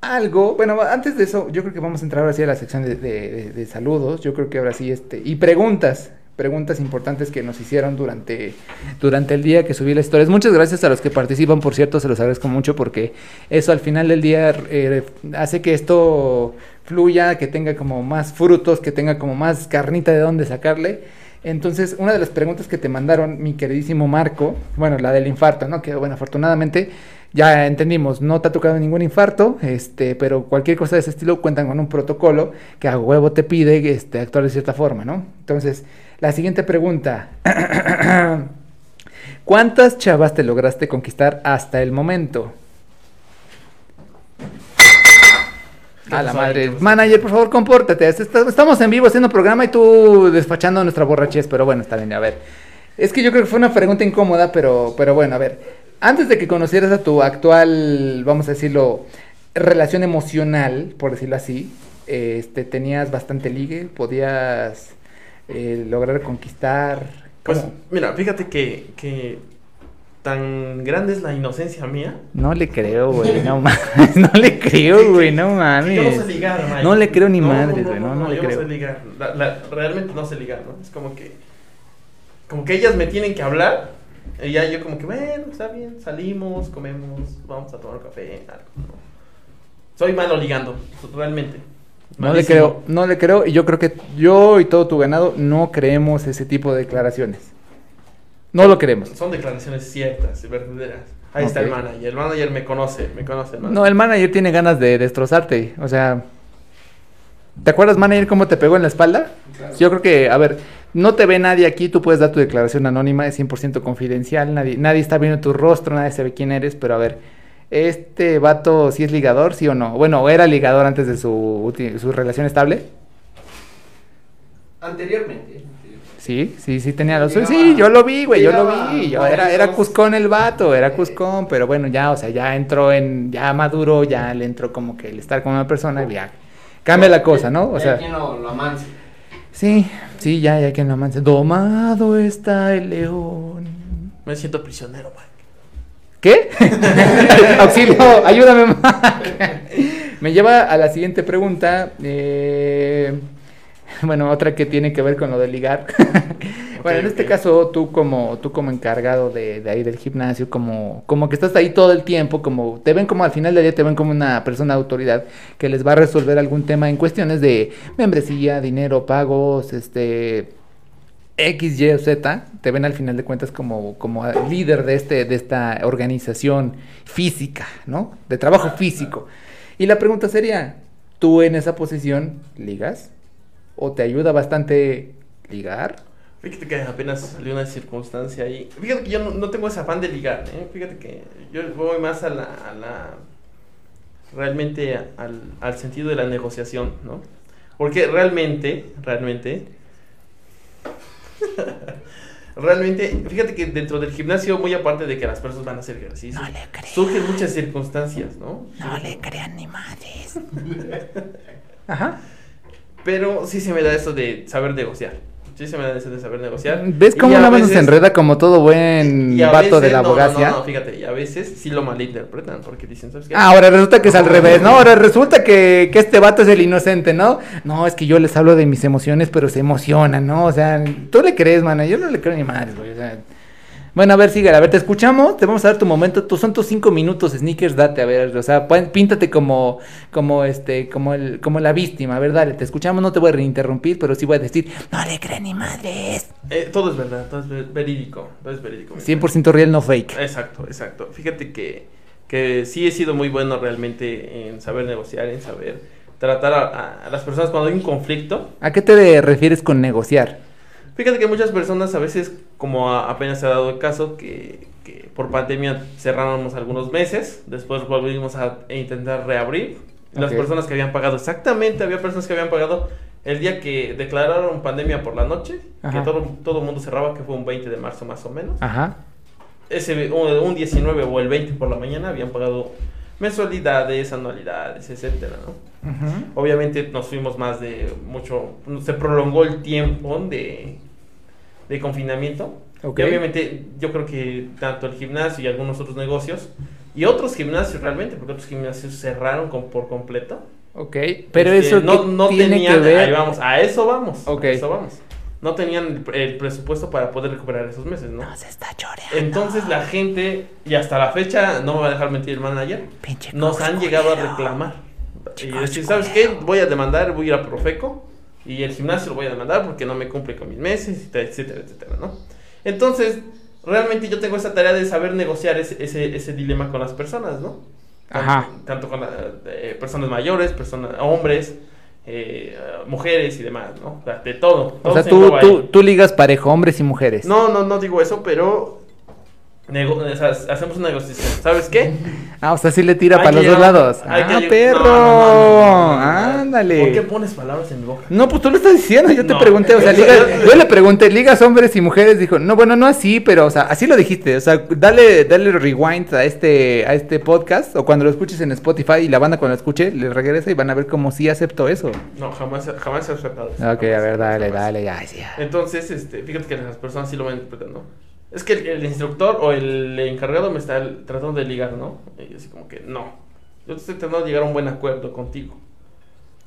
algo. Bueno, antes de eso, yo creo que vamos a entrar ahora sí a la sección de, de- de- saludos. Yo creo que ahora sí, este, y preguntas. Preguntas importantes que nos hicieron durante, durante el día que subí las historias. Muchas gracias a los que participan, por cierto, se los agradezco mucho porque eso al final del día eh, hace que esto fluya, que tenga como más frutos, que tenga como más carnita de dónde sacarle. Entonces, una de las preguntas que te mandaron, mi queridísimo Marco, bueno, la del infarto, ¿no? Que bueno, afortunadamente ya entendimos, no te ha tocado ningún infarto, este, pero cualquier cosa de ese estilo cuentan con un protocolo que a huevo te pide este, actuar de cierta forma, ¿no? Entonces, la siguiente pregunta. <clears throat> ¿Cuántas chavas te lograste conquistar hasta el momento? A la madre. Manager, por favor, compórtate. Es- est- Estamos en vivo haciendo programa y tú despachando nuestra borrachez, pero bueno, está bien, a ver. Es que yo creo que fue una pregunta incómoda, pero, pero bueno, a ver. Antes de que conocieras a tu actual, vamos a decirlo, relación emocional, por decirlo así, este, tenías bastante ligue, podías eh, lograr conquistar. Pues mira, fíjate que, que tan grande es la inocencia mía. No le creo, güey, <laughs> no mames, <laughs> no le creo, güey, no mames. Yo no sé ligar, Mike. No le creo ni madres, güey, no, no le yo creo. no sé ligar. La- la- realmente no sé ligar, ¿no? Es como que. Como que ellas me tienen que hablar. Y ya yo, como que, bueno, está bien, salimos, comemos, vamos a tomar un café, algo, ¿no? Soy malo ligando, realmente. No le creo, no le creo y yo creo que yo y todo tu ganado no creemos ese tipo de declaraciones. No lo creemos. Son declaraciones ciertas, verdaderas. Ahí está el manager. El manager me conoce, me conoce el manager. No, el manager tiene ganas de destrozarte. O sea, ¿te acuerdas, manager, cómo te pegó en la espalda? Claro. Yo creo que, a ver, no te ve nadie aquí, tú puedes dar tu declaración anónima, es 100% confidencial, nadie, nadie está viendo tu rostro, nadie sabe quién eres, pero a ver, ¿este vato sí es ligador, sí o no? Bueno, ¿era ligador antes de su, su relación estable? Anteriormente. Sí, sí, sí tenía los Sí, yo lo vi, güey, yo lo vi. Yo era, era Cuscón el vato, era Cuscón, pero bueno, ya, o sea, ya entró en, ya maduro, ya le entró como que el estar con una persona y ya cambia la cosa, ¿no? O sea, lo, lo. Sí, sí, ya, ya que no manches. Domado está el león. Me siento prisionero, Mike. ¿Qué? <laughs> Auxilio, ayúdame. Me lleva a la siguiente pregunta. eh, <laughs> bueno, otra que tiene que ver con lo de ligar. <laughs> bueno, en este caso, tú como, tú como encargado de, de ahí del gimnasio, como, como que estás ahí todo el tiempo, como te ven como al final del día, te ven como una persona de autoridad que les va a resolver algún tema en cuestiones de membresía, dinero, pagos, este X, Y o Z, te ven al final de cuentas como, como líder de, este, de esta organización física, ¿no? De trabajo físico. Y la pregunta sería, ¿tú en esa posición ligas? ¿O te ayuda bastante ligar? Fíjate que apenas salió una circunstancia ahí. Fíjate que yo no, no tengo ese afán de ligar, ¿eh? Fíjate que yo voy más a la... A la realmente al, al sentido de la negociación, ¿no? Porque realmente, realmente... <laughs> realmente, fíjate que dentro del gimnasio, muy aparte de que las personas van a hacer ejercicio, surgen muchas circunstancias, ¿no? crean ni madres. <laughs> Ajá. Pero sí se me da eso de saber negociar. Sí se me da eso de saber negociar. ¿Ves cómo nada más se enreda como todo buen vato de veces- la no, no, abogacía? No, no, fíjate, y a veces sí lo malinterpretan porque dicen, ¿sabes qué? Ah, ahora resulta que es al revés, ¿no? Ahora resulta que, que este vato es el inocente, ¿no? No, es que yo les hablo de mis emociones, pero se emocionan, ¿no? O sea, tú le crees, mano, yo no le creo ni madres, güey, o sea... Bueno, a ver, sigue, a ver, te escuchamos, te vamos a dar tu momento, tú, son tus cinco minutos, sneakers, date, a ver, o sea, píntate como, como este, como el, como la víctima, a ver, dale, te escuchamos, no te voy a reinterrumpir, pero sí voy a decir, no le creen ni madres. Eh, todo es verdad, todo es ver- verídico, todo es verídico. mi 100% real, no fake. Exacto, exacto. Fíjate que, que sí he sido muy bueno realmente en saber negociar, en saber tratar a, a- a las personas cuando hay un conflicto. ¿A qué te refieres con negociar? Fíjate que muchas personas a veces, como a- apenas se ha dado el caso, que, que por pandemia cerramos algunos meses, después volvimos a intentar reabrir. Las personas que habían pagado, exactamente, había personas que habían pagado el día que declararon pandemia por la noche, Ajá. que todo todo el mundo cerraba, que fue un 20 de marzo más o menos. Ajá. Ese, un, un 19 o el 20 por la mañana habían pagado mensualidades, anualidades, etcétera. Obviamente nos fuimos más de mucho, se prolongó el tiempo de, de confinamiento. Y obviamente yo creo que tanto el gimnasio y algunos otros negocios, y otros gimnasios realmente, porque otros gimnasios cerraron con, por completo. Ok, pero Este, eso no, ¿qué no tiene tenían, que ver. ahí vamos, a eso vamos, Ok. a eso vamos. No tenían el, el presupuesto para poder recuperar esos meses, ¿no? se está choreando. Entonces la gente, y hasta la fecha, no me va a dejar mentir el manager, Pinche nos han llegado a reclamar. Y decir, ¿sabes qué? Voy a demandar, voy a ir a Profeco y el gimnasio lo voy a demandar porque no me cumple con mis meses, etcétera, etcétera, ¿no? Entonces, realmente yo tengo esa tarea de saber negociar ese, ese, ese dilema con las personas, ¿no? Ajá. Tanto con eh, personas mayores, personas, hombres, eh, mujeres y demás, ¿no? O sea, de todo. O sea, se tú, tú, tú ligas parejo, hombres y mujeres. No, no, no digo eso, pero nego- o sea, hacemos una negociación. ¿Sabes qué? <laughs> Ah, o sea, sí le tira Hay para los dos lados. Ah, perro. No, no. Ándale. ¿Por qué pones palabras en mi boca? No, pues tú lo estás diciendo, yo te pregunté, o sea, <laughs> Yo- ligas- yo- le pregunté, ligas hombres y mujeres, dijo, no, bueno, no así, pero, o sea, así lo dijiste, o sea, dale, dale rewind a este, a este podcast, o cuando lo escuches en Spotify y la banda cuando lo escuche, le regresa y van a ver cómo sí aceptó eso. No, jamás, jamás he aceptado eso. Ok, a ver, dale, jamás. dale, ya, ya. Entonces, este, fíjate que las personas sí lo van interpretando. Es que el, instructor o el encargado me está tratando de ligar, ¿no? Y así como que, no. Yo estoy tratando de llegar a un buen acuerdo contigo.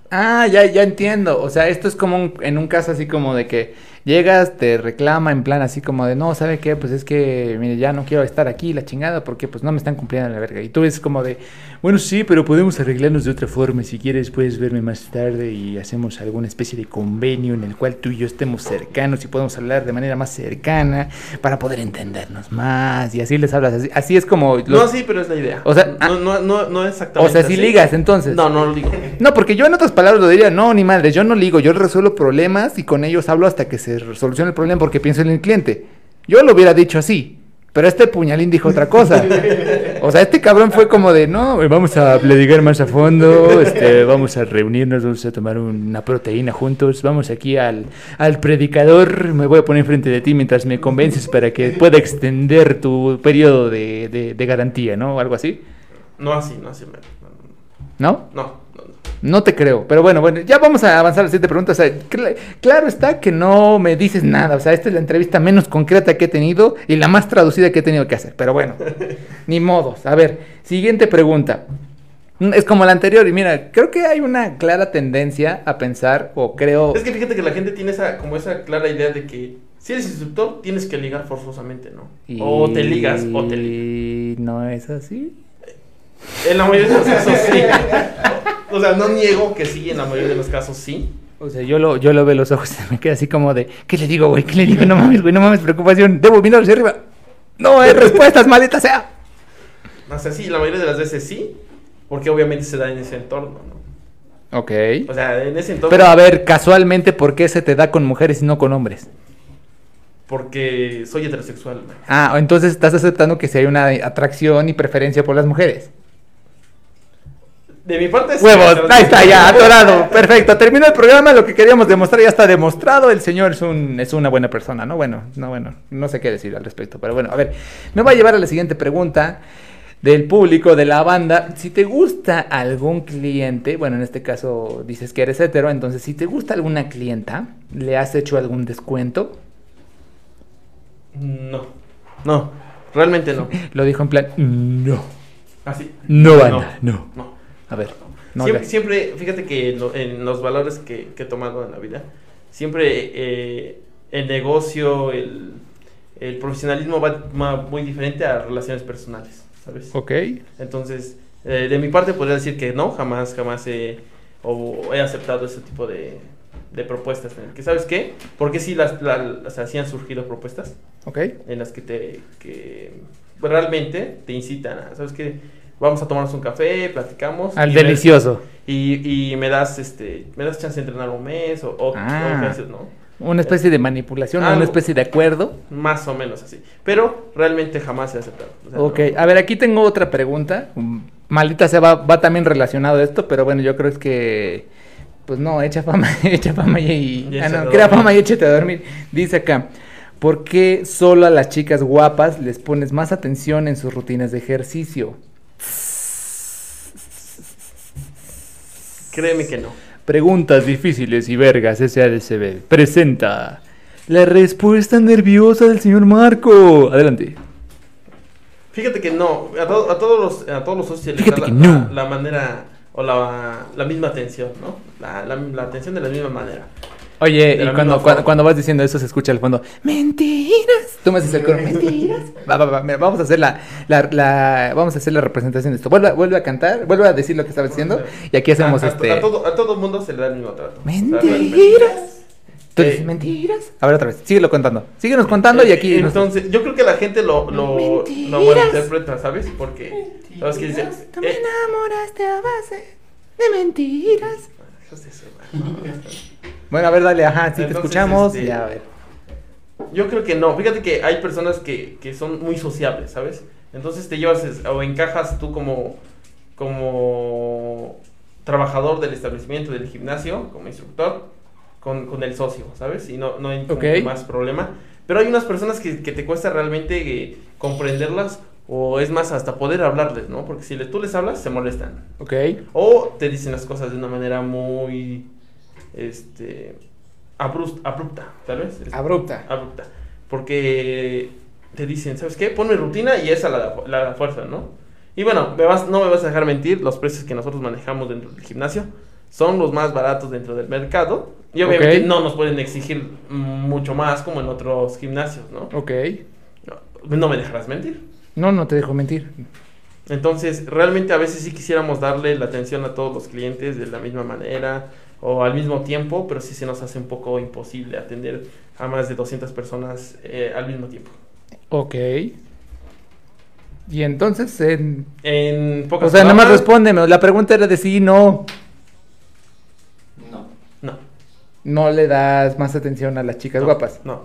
Ah, ya, ya entiendo. O sea, esto es como un- en un caso así como de que llegas, te reclama en plan así como de, no, ¿sabe qué? Pues es que, mire, ya no quiero estar aquí, la chingada, porque pues no me están cumpliendo la verga. Y tú es como de, bueno, sí, pero podemos arreglarnos de otra forma. Si quieres, puedes verme más tarde y hacemos alguna especie de convenio en el cual tú y yo estemos cercanos y podemos hablar de manera más cercana para poder entendernos más. Y así les hablas así. Así es como... los- No, sí, pero es la idea. O sea, ah. no, no, no, no o exactamente. sea, si ligas entonces. No, no lo digo. No, porque yo en otras palabras lo diría, no, ni madre, yo no ligo, yo resuelvo problemas y con ellos hablo hasta que se solucione el problema porque pienso en el cliente. Yo lo hubiera dicho así, Pero este puñalín dijo otra cosa. O sea, este cabrón fue como de, no, vamos a platicar más a fondo, este, vamos a reunirnos, vamos a tomar una proteína juntos, vamos aquí al, al predicador, me voy a poner enfrente de ti mientras me convences para que pueda extender tu periodo de, de- de garantía, ¿no? O algo así. No así, no así. ¿No? No, no, te creo, pero bueno, bueno, ya vamos a avanzar a la siguiente pregunta. O sea, cl- claro está que no me dices nada. O sea, esta es la entrevista menos concreta que he tenido y la más traducida que he tenido que hacer. Pero bueno, <laughs> ni modos. A ver, siguiente pregunta. Es como la anterior y mira, creo que hay una clara tendencia a pensar, o creo... Es que fíjate que la gente tiene esa, como esa clara idea de que si eres instructor tienes que ligar forzosamente, ¿no? O te ligas o te ligas. Y no es así. En la mayoría de los casos sí. <laughs> O sea, no niego que sí, en la mayoría de los casos sí. O sea, yo lo, yo lo veo los ojos y me queda así como de, ¿qué le digo, güey? ¿Qué le digo? No mames, güey, no mames, preocupación. Debo mirar hacia arriba. No hay respuestas, maldita sea. O sea, sí, la mayoría de las veces sí, porque obviamente se da en ese entorno, ¿no? Ok. O sea, en ese entorno. Pero a ver, casualmente, ¿por qué se te da con mujeres y no con hombres? Porque soy heterosexual. Ah, entonces estás aceptando que si hay una atracción y preferencia por las mujeres. De mi parte sí, Huevos, ahí está, ya, atorado. <laughs> Perfecto, terminó el programa, lo que queríamos demostrar ya está demostrado. El señor es, un, es una buena persona, ¿no? Bueno, no, bueno, no sé qué decir al respecto, pero bueno, a ver, me va a llevar a la siguiente pregunta del público, de la banda. Si te gusta algún cliente, bueno, en este caso dices que eres hetero, entonces si te gusta alguna clienta, ¿le has hecho algún descuento? No. No, realmente no. <laughs> Lo dijo en plan, no, Así. no, banda, no. No. A ver, no. siempre, fíjate que en, lo- en los valores que, que he tomado en la vida, siempre eh, el negocio, el, el profesionalismo va, va muy diferente a relaciones personales, ¿sabes? Ok, Entonces, eh, de mi parte podría decir que no, jamás, jamás he, o he aceptado ese tipo de, de propuestas. en el que, ¿Sabes qué? Porque sí, las, la- o sea, sí han surgido propuestas ok. en las que te que realmente te incitan a, ¿sabes qué? Vamos a tomarnos un café, platicamos. Al y me- delicioso. y, y me das este me das chance de entrenar un mes o, o, Ah. o meses, ¿no? Una especie de manipulación, una especie de acuerdo. Más o menos así. Pero realmente jamás he aceptado. O sea, Ok, no. a ver, aquí tengo otra pregunta. Maldita sea, va, va también relacionado a esto, pero bueno, yo creo es que. Pues no, echa fama, <laughs> echa fama y. Y ah, no, crea fama y échate a dormir. Dice acá. ¿Por qué solo a las chicas guapas les pones más atención en sus rutinas de ejercicio? Créeme que no. Preguntas difíciles y vergas, SADCB. Presenta la respuesta nerviosa del señor Marco. Adelante. Fíjate que no, a, to- a todos los a todos los socios les da que la, no. la, la manera o la, la misma atención, ¿no? La atención de la misma manera. Oye, y cuando, cuando, cuando vas diciendo eso se escucha al fondo, mentiras. Tú me haces el coro, mentiras. Va, va, va, mira, vamos a hacer la, la, la- vamos a hacer la representación de esto. Vuelve, a- vuelve a cantar, vuelve a decir lo que estabas diciendo y aquí hacemos a, a- este. a todo, a todo mundo se le da el mismo trato. Mentiras. Tú Eh, dices mentiras. A ver otra vez, síguelo contando. Síguenos contando y aquí. nos- Entonces, yo creo que la gente lo, lo, lo Mentiras. malinterpreta, ¿sabes? Porque, ¿sabes qué dice? Tú me Eh, enamoraste a base de mentiras. Hijos de su madre. Bueno, a ver, dale, ajá, sí, te escuchamos. este, Ya, a ver. Yo creo que no. Fíjate que hay personas que, que son muy sociables, ¿sabes? Entonces te llevas o encajas tú como, como trabajador del establecimiento, del gimnasio, como instructor, con, con el socio, ¿sabes? Y no, no hay más problema. Pero hay unas personas que, que te cuesta realmente eh, comprenderlas o es más hasta poder hablarles, ¿no? Porque si le- tú les hablas, se molestan. Ok. O te dicen las cosas de una manera muy, este, abrupta, ¿sabes? Es- Abrupta. abrupta. Porque te dicen, ¿sabes qué? Ponme rutina y esa la, la, la fuerza, ¿no? Y bueno, me vas, no me vas a dejar mentir, los precios que nosotros manejamos dentro del gimnasio son los más baratos dentro del mercado. Y obviamente no nos pueden exigir mucho más como en otros gimnasios, ¿no? Ok. No, no me dejarás mentir. No, no te dejo mentir. Entonces, realmente a veces sí quisiéramos darle la atención a todos los clientes de la misma manera o al mismo tiempo, pero sí se nos hace un poco imposible atender a más de 200 personas eh, al mismo tiempo. Ok. Y entonces, en... En pocas o sea, nada más respóndeme. La pregunta era de sí, no. No. No, No le das más atención a las chicas no, guapas. No.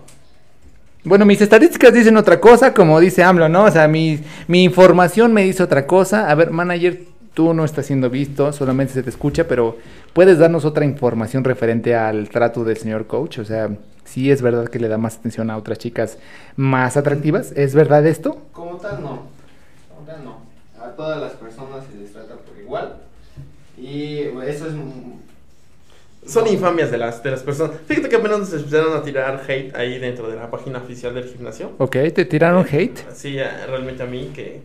Bueno, mis estadísticas dicen otra cosa, como dice AMLO, ¿no? O sea, mi, mi información me dice otra cosa. A ver, manager, tú no estás siendo visto, solamente se te escucha, pero ¿puedes darnos otra información referente al trato del señor coach? O sea, si es verdad que le da más atención a otras chicas más atractivas. ¿Es verdad esto? Como tal, no. Como tal, no. A todas las personas se les trata por igual. Y eso es. Son no. infamias de las, de las personas. Fíjate que apenas se empezaron a tirar hate ahí dentro de la página oficial del gimnasio. Ok, ¿te tiraron hate? Sí, realmente a mí que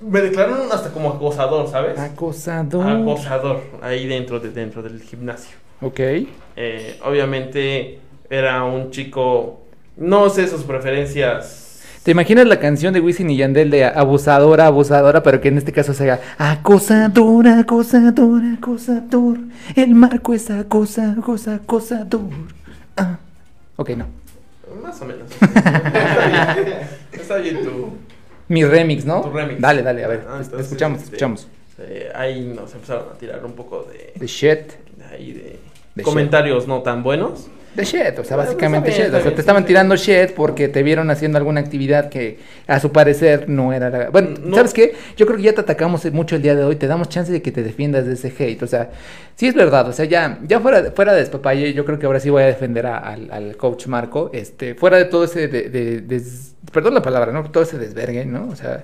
me declararon hasta como acosador, ¿sabes? Acosador. Acosador ahí dentro de dentro del gimnasio. Ok. Eh, obviamente era un chico, no sé sus preferencias. ¿Te imaginas la canción de Wisin y Yandel de abusadora, abusadora, pero que en este caso sea acosadora, acosadora, acosador? El marco es acosa, acosa, acosador. Ah. Ok, no. Más o menos. <laughs> Está bien, Está bien tu. Mi remix, ¿no? Tu remix. Dale, dale, a ver. Ah, entonces, escuchamos, te este, escuchamos. eh, ahí nos empezaron a tirar un poco de, The shit. de ahí de, De comentarios no tan buenos. The shit, o sea, Ah, básicamente shit. O sea, te estaban tirando shit porque te vieron haciendo alguna actividad que a su parecer no era la... Bueno, No. ¿sabes qué? Yo creo que ya te atacamos mucho el día de hoy, te damos chance de que te defiendas de ese hate. O sea, sí es verdad, o sea, ya, ya fuera, de- fuera de despapalle, yo creo que ahora sí voy a defender a- al, al coach Marco. Este, fuera de todo ese... De, de- des- perdón la palabra, ¿no? Todo ese desvergue, ¿no? O sea...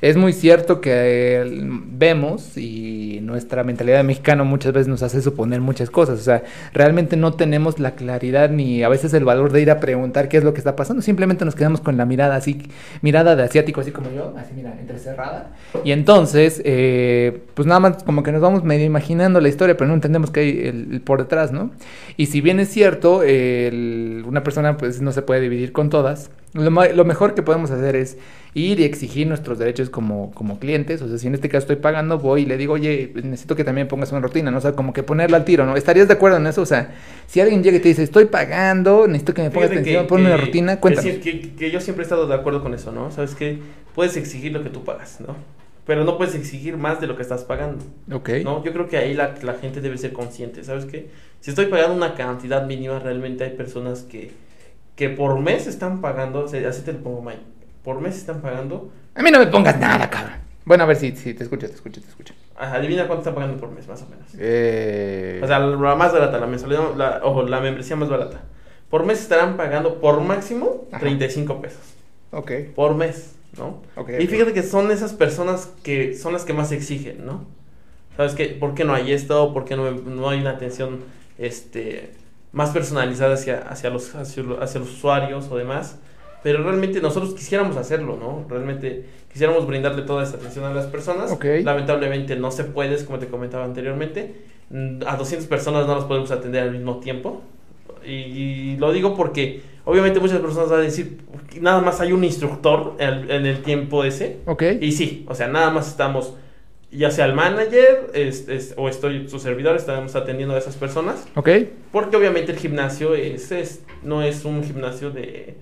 Es muy cierto que eh, vemos y nuestra mentalidad de mexicano muchas veces nos hace suponer muchas cosas. O sea, realmente no tenemos la claridad ni a veces el valor de ir a preguntar qué es lo que está pasando. Simplemente nos quedamos con la mirada así, mirada de asiático, así como yo, así mira, entrecerrada. Y entonces, eh, pues nada más como que nos vamos medio imaginando la historia, pero no entendemos qué hay por detrás, ¿no? Y si bien es cierto, una persona pues no se puede dividir con todas, lo, lo mejor que podemos hacer es ir y exigir nuestros derechos como, como clientes. O sea, si en este caso estoy pagando, voy y le digo, oye, necesito que también pongas una rutina, ¿no? O sea, como que ponerlo al tiro, ¿no? ¿Estarías de acuerdo en eso? O sea, si alguien llega y te dice, estoy pagando, necesito que me pongas Fíjate atención, ponme una rutina, cuéntanos. sí- Que, que yo siempre he estado de acuerdo con eso, ¿no? Sabes que puedes exigir lo que tú pagas, ¿no? Pero no puedes exigir más de lo que estás pagando, Ok. ¿no? Yo creo que ahí la, la gente debe ser consciente, ¿sabes qué? Si estoy pagando una cantidad mínima, realmente hay personas que, que por mes están pagando, o sea, así te lo pongo, Mike, por mes están pagando, A mí no me pongas nada, cabrón. Bueno, a ver si si te escucho, te escucho, te escucho. ajá, adivina cuánto están pagando por mes, más o menos. Eh... O sea, la más barata, la mensualidad, la, ojo, la membresía más barata. Por mes estarán pagando por máximo Ajá. 35 pesos. ok. por mes, ¿no? Ok, Y fíjate que son esas personas que son las que más exigen, ¿no? ¿Sabes qué? ¿Por qué no hay esto? ¿Por qué no, no hay una atención este, más personalizada hacia, hacia, los, hacia, hacia los usuarios o demás? Pero realmente nosotros quisiéramos hacerlo, ¿no? Realmente quisiéramos brindarle toda esa atención a las personas. Ok. Lamentablemente no se puede, es como te comentaba anteriormente. A 200 personas no las podemos atender al mismo tiempo. Y, y lo digo porque obviamente muchas personas van a decir, nada más hay un instructor en, en el tiempo ese. Ok. Y sí, o sea, nada más estamos, ya sea el manager es- es- o estoy su servidor, estamos atendiendo a esas personas. Ok. Porque obviamente el gimnasio es, es- no es un gimnasio de,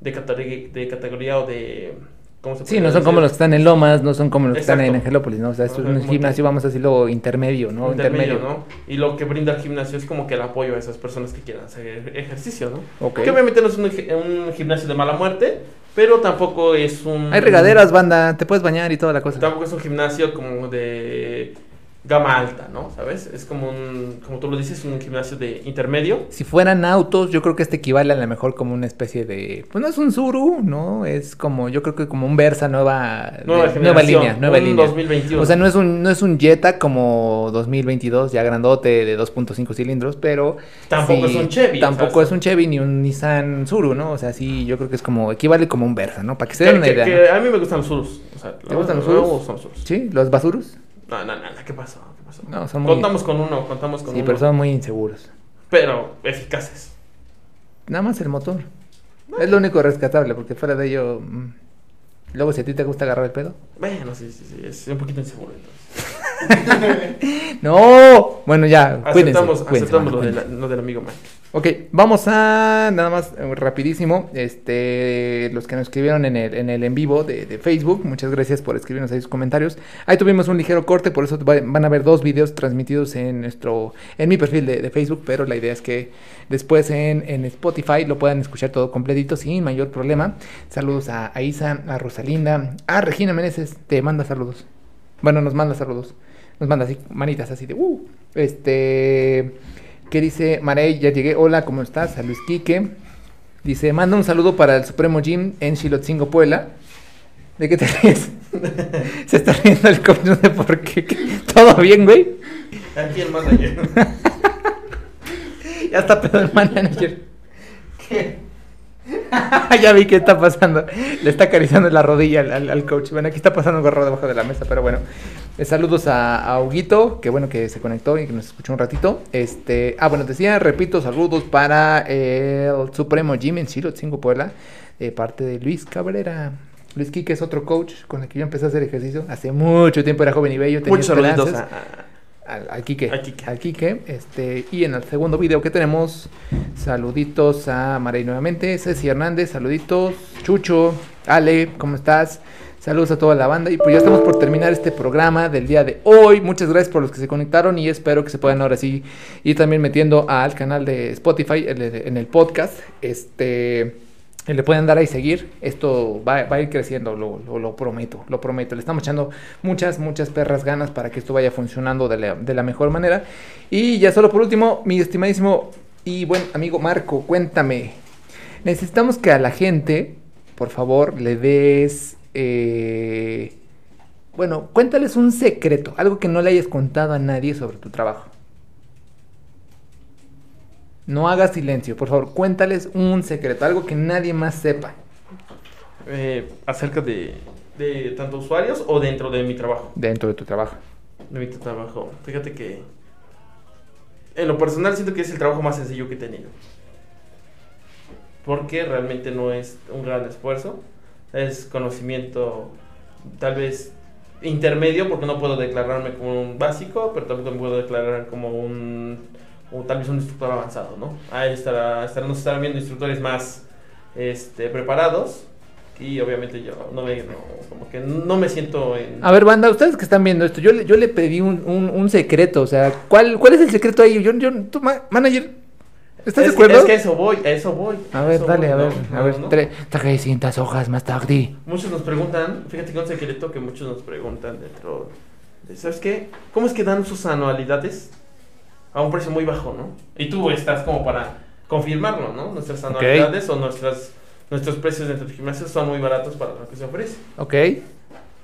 de, categoría, de categoría o de... ¿cómo se Sí, podría no son decir? como los que están en Lomas, no son como los que están en. Angelópolis, ¿no? O sea, es un gimnasio, vamos a decirlo, intermedio, ¿no? intermedio, ¿no? Y lo que brinda el gimnasio es como que el apoyo a esas personas que quieran hacer ejercicio, ¿no? Ok. Que obviamente no es un, un gimnasio de mala muerte, pero tampoco es un... Hay regaderas, banda, te puedes bañar y toda la cosa. Tampoco es un gimnasio como de gama alta, ¿no? ¿Sabes? Es como un, como tú lo dices, un gimnasio de intermedio. Si fueran autos, yo creo que este equivale a lo mejor como una especie de... Pues no es un Zuru, ¿no? Es como, yo creo que como un Versa nueva... de- Nueva, nueva generación, línea, nueva un línea. 2021. O sea, no es un, no es un Jetta como 2022, ya grandote de 2.5 cilindros, pero... Tampoco sí, es un Chevy, Tampoco es un Chevy ni un Nissan Zuru, ¿no? O sea, sí, yo creo que es como, equivale como un Versa, ¿no? Para que se den una que- idea. que ¿no? a mí me gustan los Surus. O sea, ¿Te gustan los Surus. ¿Sí? ¿Los Basurus? No, no, no, ¿qué pasó? ¿Qué pasó? No, son muy- Contamos con uno, contamos con Sí, uno. pero son muy inseguros. pero eficaces. Nada más el motor. Es lo único rescatable, porque fuera de ello... mm, Luego, si a ti te gusta agarrar el pedo. Bueno, sí, sí, sí, es un poquito inseguro entonces. <laughs> ¡No! Bueno, ya. Aceptamos, cuídense, aceptamos lo, cuídense. lo del amigo Mike. Ok, vamos a nada más eh, rapidísimo. Este, los que nos escribieron en el en, el en vivo de, de Facebook, muchas gracias por escribirnos ahí sus comentarios. Ahí tuvimos un ligero corte, por eso va- van a ver dos videos transmitidos en nuestro en mi perfil de, de Facebook, pero la idea es que después en, en Spotify lo puedan escuchar todo completito sin mayor problema. Saludos a, a Isa, a Rosalinda, a Regina Meneses, te manda saludos. Bueno, nos manda saludos. Nos manda así, manitas así de uh. Este. ¿Qué dice Marey? Ya llegué. Hola, ¿cómo estás? A Luis Quique. Dice, manda un saludo para el Supremo Gym en Chilotzingo, Puebla. ¿De qué te ríes? <laughs> Se está riendo el coach, no sé por qué. ¿Todo bien, güey? Aquí el manager. <laughs> Ya está pedo el manager. <laughs> <laughs> ya vi qué está pasando. Le está acariciando la rodilla al, al- al coach. Bueno, aquí está pasando un gorro debajo de la mesa, pero bueno. Eh, saludos a, a Huguito, que bueno que se conectó y que nos escuchó un ratito. Este, ah, bueno, decía, repito, saludos para el Supremo Gym en Chilotzingo, Puebla, de parte de Luis Cabrera. Luis Quique es otro coach con el que yo empecé a hacer ejercicio. Hace mucho tiempo era joven y bello. tenía Muchos a, al, al Quique. Al Quique. Al Quique, Este, y en el segundo video que tenemos, saluditos a Marey nuevamente, Ceci Hernández, saluditos, Chucho, Ale, ¿cómo estás? Saludos a toda la banda y pues ya estamos por terminar este programa del día de hoy. Muchas gracias por los que se conectaron y espero que se puedan ahora sí ir también metiendo al canal de Spotify en el, podcast. Este, le pueden dar ahí seguir. Esto va, va a ir creciendo, lo, lo- lo prometo, lo prometo. Le estamos echando muchas, muchas perras ganas para que esto vaya funcionando de la, de la mejor manera. Y ya solo por último, mi estimadísimo y buen amigo Marco, cuéntame. Necesitamos que a la gente, por favor, le des... eh, bueno, cuéntales un secreto, algo que no le hayas contado a nadie sobre tu trabajo. No hagas silencio, por favor, cuéntales un secreto, algo que nadie más sepa. eh, acerca de, de tanto usuarios o dentro de mi trabajo. dentro de tu trabajo. De mi trabajo. Fíjate que en lo personal siento que es el trabajo más sencillo que he tenido. Porque realmente no es un gran esfuerzo. Es conocimiento tal vez intermedio porque no puedo declararme como un básico, pero tampoco me puedo declarar como un o tal vez un instructor avanzado, ¿no? Ahí estará, estarán, nos estarán viendo instructores más este, preparados y obviamente yo no me, no, como que no me siento en... A ver, banda, ustedes que están viendo esto, yo, le- yo le pedí un, un- un secreto, o sea, ¿cuál, ¿cuál es el secreto ahí? Yo, yo, tú, ma- manager, ¿estás es, de acuerdo? Es que a eso voy, a eso voy. A ver, dale, voy, a ver, ¿no? a No, ver, no. tre- traje 100 hojas más tarde. Muchos nos preguntan, fíjate que un secreto que muchos nos preguntan dentro de, ¿sabes qué? ¿Cómo es que dan sus anualidades a un precio muy bajo, no? Y tú estás como para confirmarlo, ¿no? Nuestras anualidades o nuestras, nuestros precios dentro del gimnasio son muy baratos para lo que se ofrece, Ok,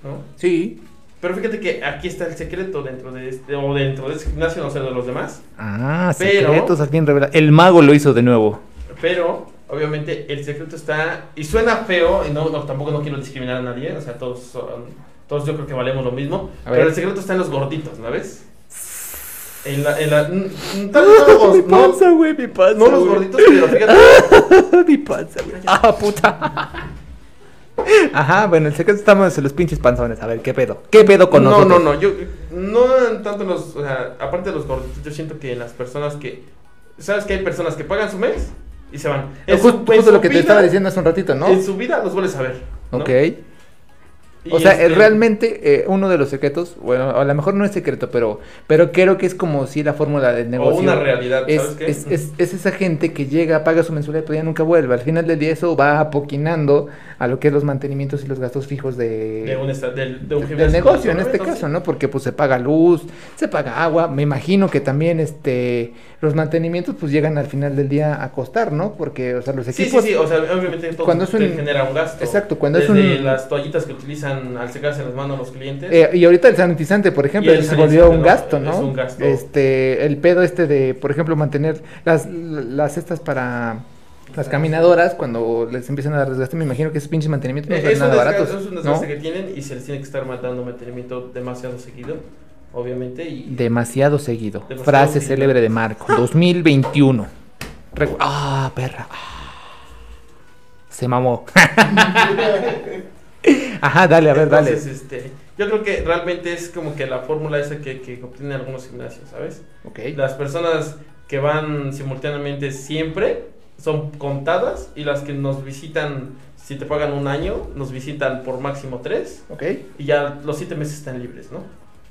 ¿no? sí. Pero fíjate que aquí está el secreto dentro de este, o dentro de este gimnasio, no sé de los demás, Ah, Pero- secretos al fin revela. El mago lo hizo de nuevo. pero obviamente el secreto está, y suena feo, y no, no, tampoco no quiero discriminar a nadie, o sea, todos todos yo creo que valemos lo mismo, pero el secreto está en los gorditos, ¿no ves? En la, en la, tal vez no <laughs> los, mi no- panza, güey, mi panza. no los gorditos, pero fíjate, <laughs> mi panza, güey. Ah, puta. Ajá, bueno, el secreto estamos en los pinches panzones. A ver, ¿qué pedo? ¿Qué pedo con no, nosotros? no, no, yo, no tanto en los, o sea, aparte de los gorditos, yo siento que en las personas que, ¿sabes que hay personas que pagan su mes y se van? En Justo, su- en justo su lo que te vida- estaba diciendo hace un ratito, ¿no? En su vida los vuelves a ver, ¿no? Ok. O sea, este- eh, realmente eh, uno de los secretos, bueno, a lo mejor no es secreto, pero, pero creo que es como si la fórmula del negocio. una realidad, es, ¿sabes qué? Es, es, es esa gente que llega, paga su mensualidad, pero ya nunca vuelve. Al final del día eso va apoquinando a lo que es los mantenimientos y los gastos fijos de, de un, de un del negocio en este caso, ¿no? Porque pues se paga luz, se paga agua, me imagino que también este los mantenimientos pues llegan al final del día a costar, ¿no? Porque o sea, los Sí, sí, equipos sí, o sea, obviamente todo Cuando es un- genera un gasto. Exacto, cuando es Desde un- las toallitas que utilizan al secarse las manos los clientes. Eh, y ahorita el sanitizante, por ejemplo, se volvió un gasto, ¿no? ¿no? Es un gasto. Este, el pedo este de, por ejemplo, mantener las, las estas para las caminadoras cuando les empiezan a dar desgaste, me imagino que esos pinches mantenimientos no Eh, son es, nada baratos, es un ¿no? desgaste que tienen y se les tiene que estar dando mantenimiento demasiado seguido, obviamente. Y Demasiado seguido. Demasiado Frase seguido. célebre de Marco. <laughs> 2021. Recu- ah, perra. Se mamó. <laughs> Ajá, dale, a ver, dale. Entonces, este, yo creo que realmente es como que la fórmula esa que, que obtienen algunos gimnasios, ¿sabes? Ok. Las personas que van simultáneamente siempre son contadas y las que nos visitan, si te pagan un año, nos visitan por máximo tres Ok. y ya los siete meses están libres, ¿no?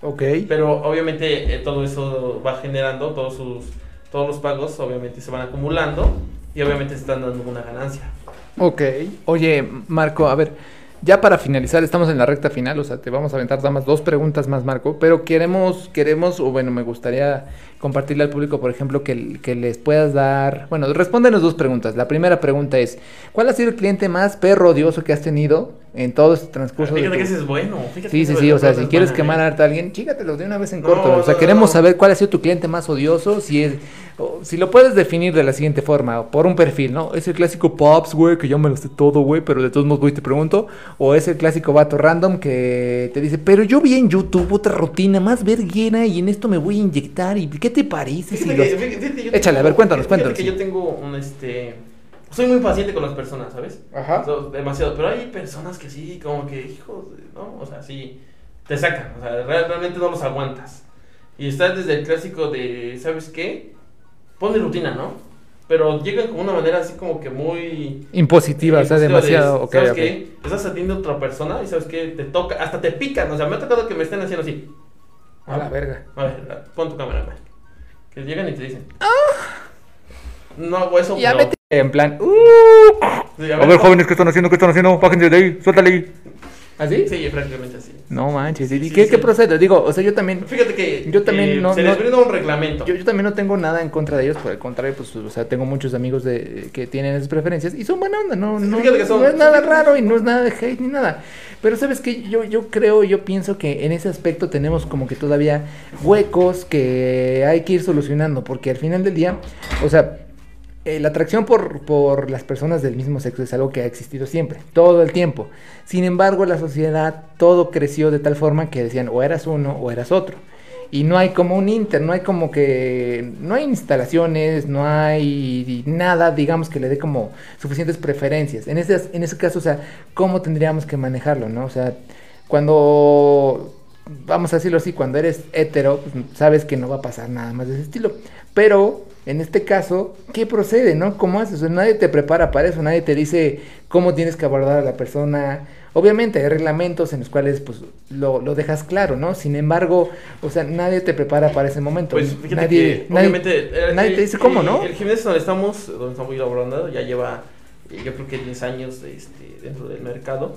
Ok. Pero obviamente eh, todo eso va generando, todos sus, todos los pagos obviamente se van acumulando y obviamente se están dando una ganancia. Ok. Oye, Marco, a ver, ya para finalizar, estamos en la recta final, o sea, te vamos a aventar nada más dos preguntas más, Marco, pero queremos, queremos, o bueno, me gustaría compartirle al público, por ejemplo, que, que les puedas dar, bueno, respóndenos dos preguntas. La primera pregunta es, ¿cuál ha sido el cliente más perro odioso que has tenido en todo este transcurso? Fíjate tu- que ese es bueno. fíjate Sí, que sí, sí, o sea, si quieres quemar a alguien, chígatelo de una vez en No, corto. O sea, no, queremos no. saber cuál ha sido tu cliente más odioso, si es, o si lo puedes definir de la siguiente forma, por un perfil, ¿no? Es el clásico Pops, güey, que yo me lo sé todo, güey, pero de todos modos voy y te pregunto, o es el clásico vato random que te dice, pero yo vi en YouTube otra rutina más verguera y en esto me voy a inyectar, ¿y qué te parece? si Fíjate los-" que- fíjate- fíjate, yo Échale, a ver, cuéntanos, cuéntanos, que sí. yo tengo un, este... Soy muy paciente con las personas, ¿sabes? Ajá. So- demasiado. Pero hay personas que sí, como que, hijos, ¿no? O sea, sí, te sacan. O sea, re- realmente no los aguantas. Y está desde el clásico de, ¿sabes qué? Ponle rutina, ¿no? Pero llegan con una manera así como que muy... Impositiva, o sea, impositiva de, demasiado, ok, ¿Sabes ok. qué? Estás atendiendo a otra persona y ¿sabes qué? Te toca, hasta te pican. O sea, me ha tocado que me estén haciendo así. A la verga. A ver, pon tu cámara, man. Que llegan y te dicen. No hago eso, Ya pero- en plan, uh, a ver, jóvenes, ¿qué están haciendo? ¿Qué están haciendo? Bájense de ahí, suéltale ahí. ¿Así? Sí, prácticamente así. No manches, ¿y Sí, qué, sí, qué sí. procede? Digo, o sea, yo también, Fíjate que Yo también eh, no- se no- les brinda un reglamento. yo, yo también no tengo nada en contra de ellos, por el contrario, pues, o sea, tengo muchos amigos de, que tienen esas preferencias y son buena onda, no, Sí, no, fíjate que son- no es nada <laughs> raro y no es nada de hate ni nada. Pero sabes que yo, yo creo, yo pienso que en ese aspecto tenemos como que todavía huecos que hay que ir solucionando, porque al final del día, o sea, eh, la atracción por, por las personas del mismo sexo es algo que ha existido siempre, todo el tiempo. Sin embargo, la sociedad, todo creció de tal forma que decían o eras uno o eras otro. Y no hay como un inter, no hay como que, no hay instalaciones, no hay nada, digamos, que le dé como suficientes preferencias. En ese, en ese caso, o sea, ¿cómo tendríamos que manejarlo, no? O sea, cuando, vamos a decirlo así, cuando eres hetero, pues, sabes que no va a pasar nada más de ese estilo. Pero, en este caso, ¿qué procede, no? ¿Cómo haces? O sea, nadie te prepara para eso, nadie te dice cómo tienes que abordar a la persona. Obviamente hay reglamentos en los cuales pues lo, lo dejas claro, ¿no? Sin embargo, o sea, nadie te prepara para ese momento. Pues fíjate nadie, que nadie- obviamente eh, nadie el- te dice cómo, el- ¿no? El gimnasio donde estamos, donde estamos laborando, ya lleva eh, yo creo que 10 años este, dentro del mercado,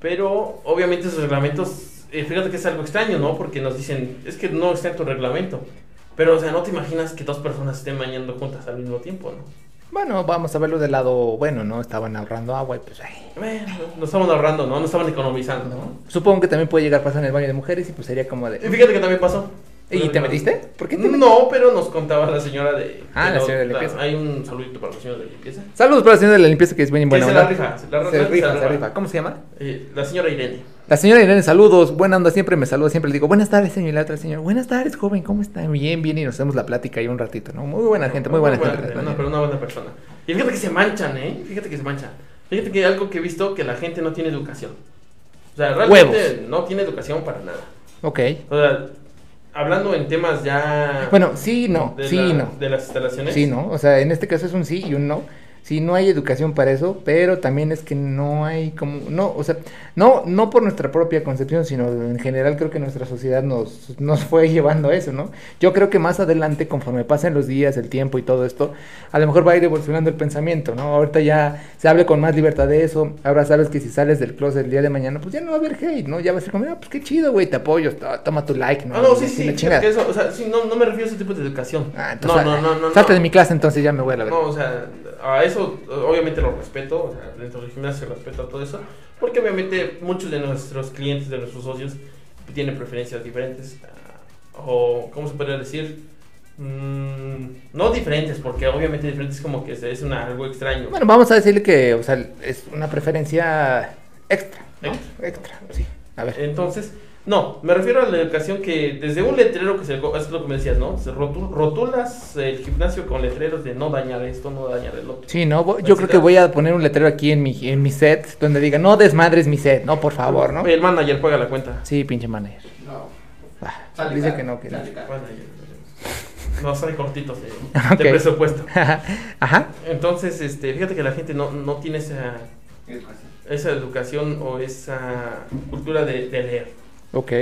pero obviamente esos reglamentos, eh, fíjate que es algo extraño, ¿no? Porque nos dicen, es que no está en tu reglamento, pero o sea, no te imaginas que dos personas estén bañando juntas al mismo tiempo, ¿no? Bueno, vamos a verlo del lado bueno, ¿no? Estaban ahorrando agua y pues ay, Bueno, no estaban ahorrando, ¿no? No estaban economizando, ¿no? Supongo que también puede llegar a pasar en el baño de mujeres y pues sería como Y de... fíjate que también pasó. ¿Y te metiste? ¿Por qué te metiste? No, pero nos contaba la señora de... Ah, de la señora de limpieza. Hay un saludito para la señora de limpieza. Saludos para la señora de la limpieza que es bien buena se la rifa, se la- Se se rifa, la se rifa. rifa. ¿Cómo se llama? Eh, la señora Irene. La señora Irene, saludos, buena onda, siempre me saluda, siempre le digo, buenas tardes, señor, y la otra señora, buenas tardes, joven, ¿cómo está? Bien, bien, y nos hacemos la plática ahí un ratito, ¿no? Muy buena gente, muy buena gente. No, pero una buena persona. Y fíjate que se manchan, ¿eh? Fíjate que se manchan. Fíjate que algo que he visto, que la gente no tiene educación. O sea, realmente Huevos. no tiene educación para nada. Ok. O sea, hablando en temas ya... Bueno, sí, no, sí, la- no. De las instalaciones. Sí, ¿no? O sea, en este caso es un sí y un no. Sí, no hay educación para eso, pero también es que no hay como, no, o sea, no, no por nuestra propia concepción, sino en general creo que nuestra sociedad nos, nos fue <laughs> llevando a eso, ¿no? Yo creo que más adelante, conforme pasen los días, el tiempo y todo esto, a lo mejor va a ir evolucionando el pensamiento, ¿no? Ahorita ya se hable con más libertad de eso, ahora sabes que si sales del closet el día de mañana, pues ya no va a haber hate, ¿no? Ya va a ser como, ah, pues qué chido, güey, te apoyo, to- toma tu like, ¿no? Ah, no, sí, sí. que eso, o sea, sí, no, no me refiero a ese tipo de educación. Ah, entonces, no, no, no. Salte no. de mi clase, entonces ya me voy a la verga. No, o sea, a eso obviamente lo respeto, o sea, dentro del gimnasio respeto todo eso, porque obviamente muchos de nuestros clientes, de nuestros socios, tienen preferencias diferentes, ah, o, ¿cómo se podría decir? Mm, no diferentes, porque obviamente diferentes es como que es- es una, algo extraño. Bueno, vamos a decirle que, o sea, es una preferencia extra, ¿no? Extra. Extra, sí. A ver. Entonces, No, me refiero a la educación que desde un letrero que se es lo que me decías, ¿no? Se rotu- rotulas el gimnasio con letreros de no dañar esto, no dañar el otro. Sí, no, Pues yo creo que voy a poner un letrero aquí en mi, en mi set donde diga, no desmadres mi set, no, por favor, ¿no? El manager paga la cuenta. Sí, pinche manager. No. Ah, Sale dice que no, que no. sale. Manager. No, sale cortitos <laughs> de, presupuesto. <laughs> Ajá, Entonces, este, fíjate que la gente no, no tiene esa, Educación. esa educación o esa cultura de, de leer. Ok.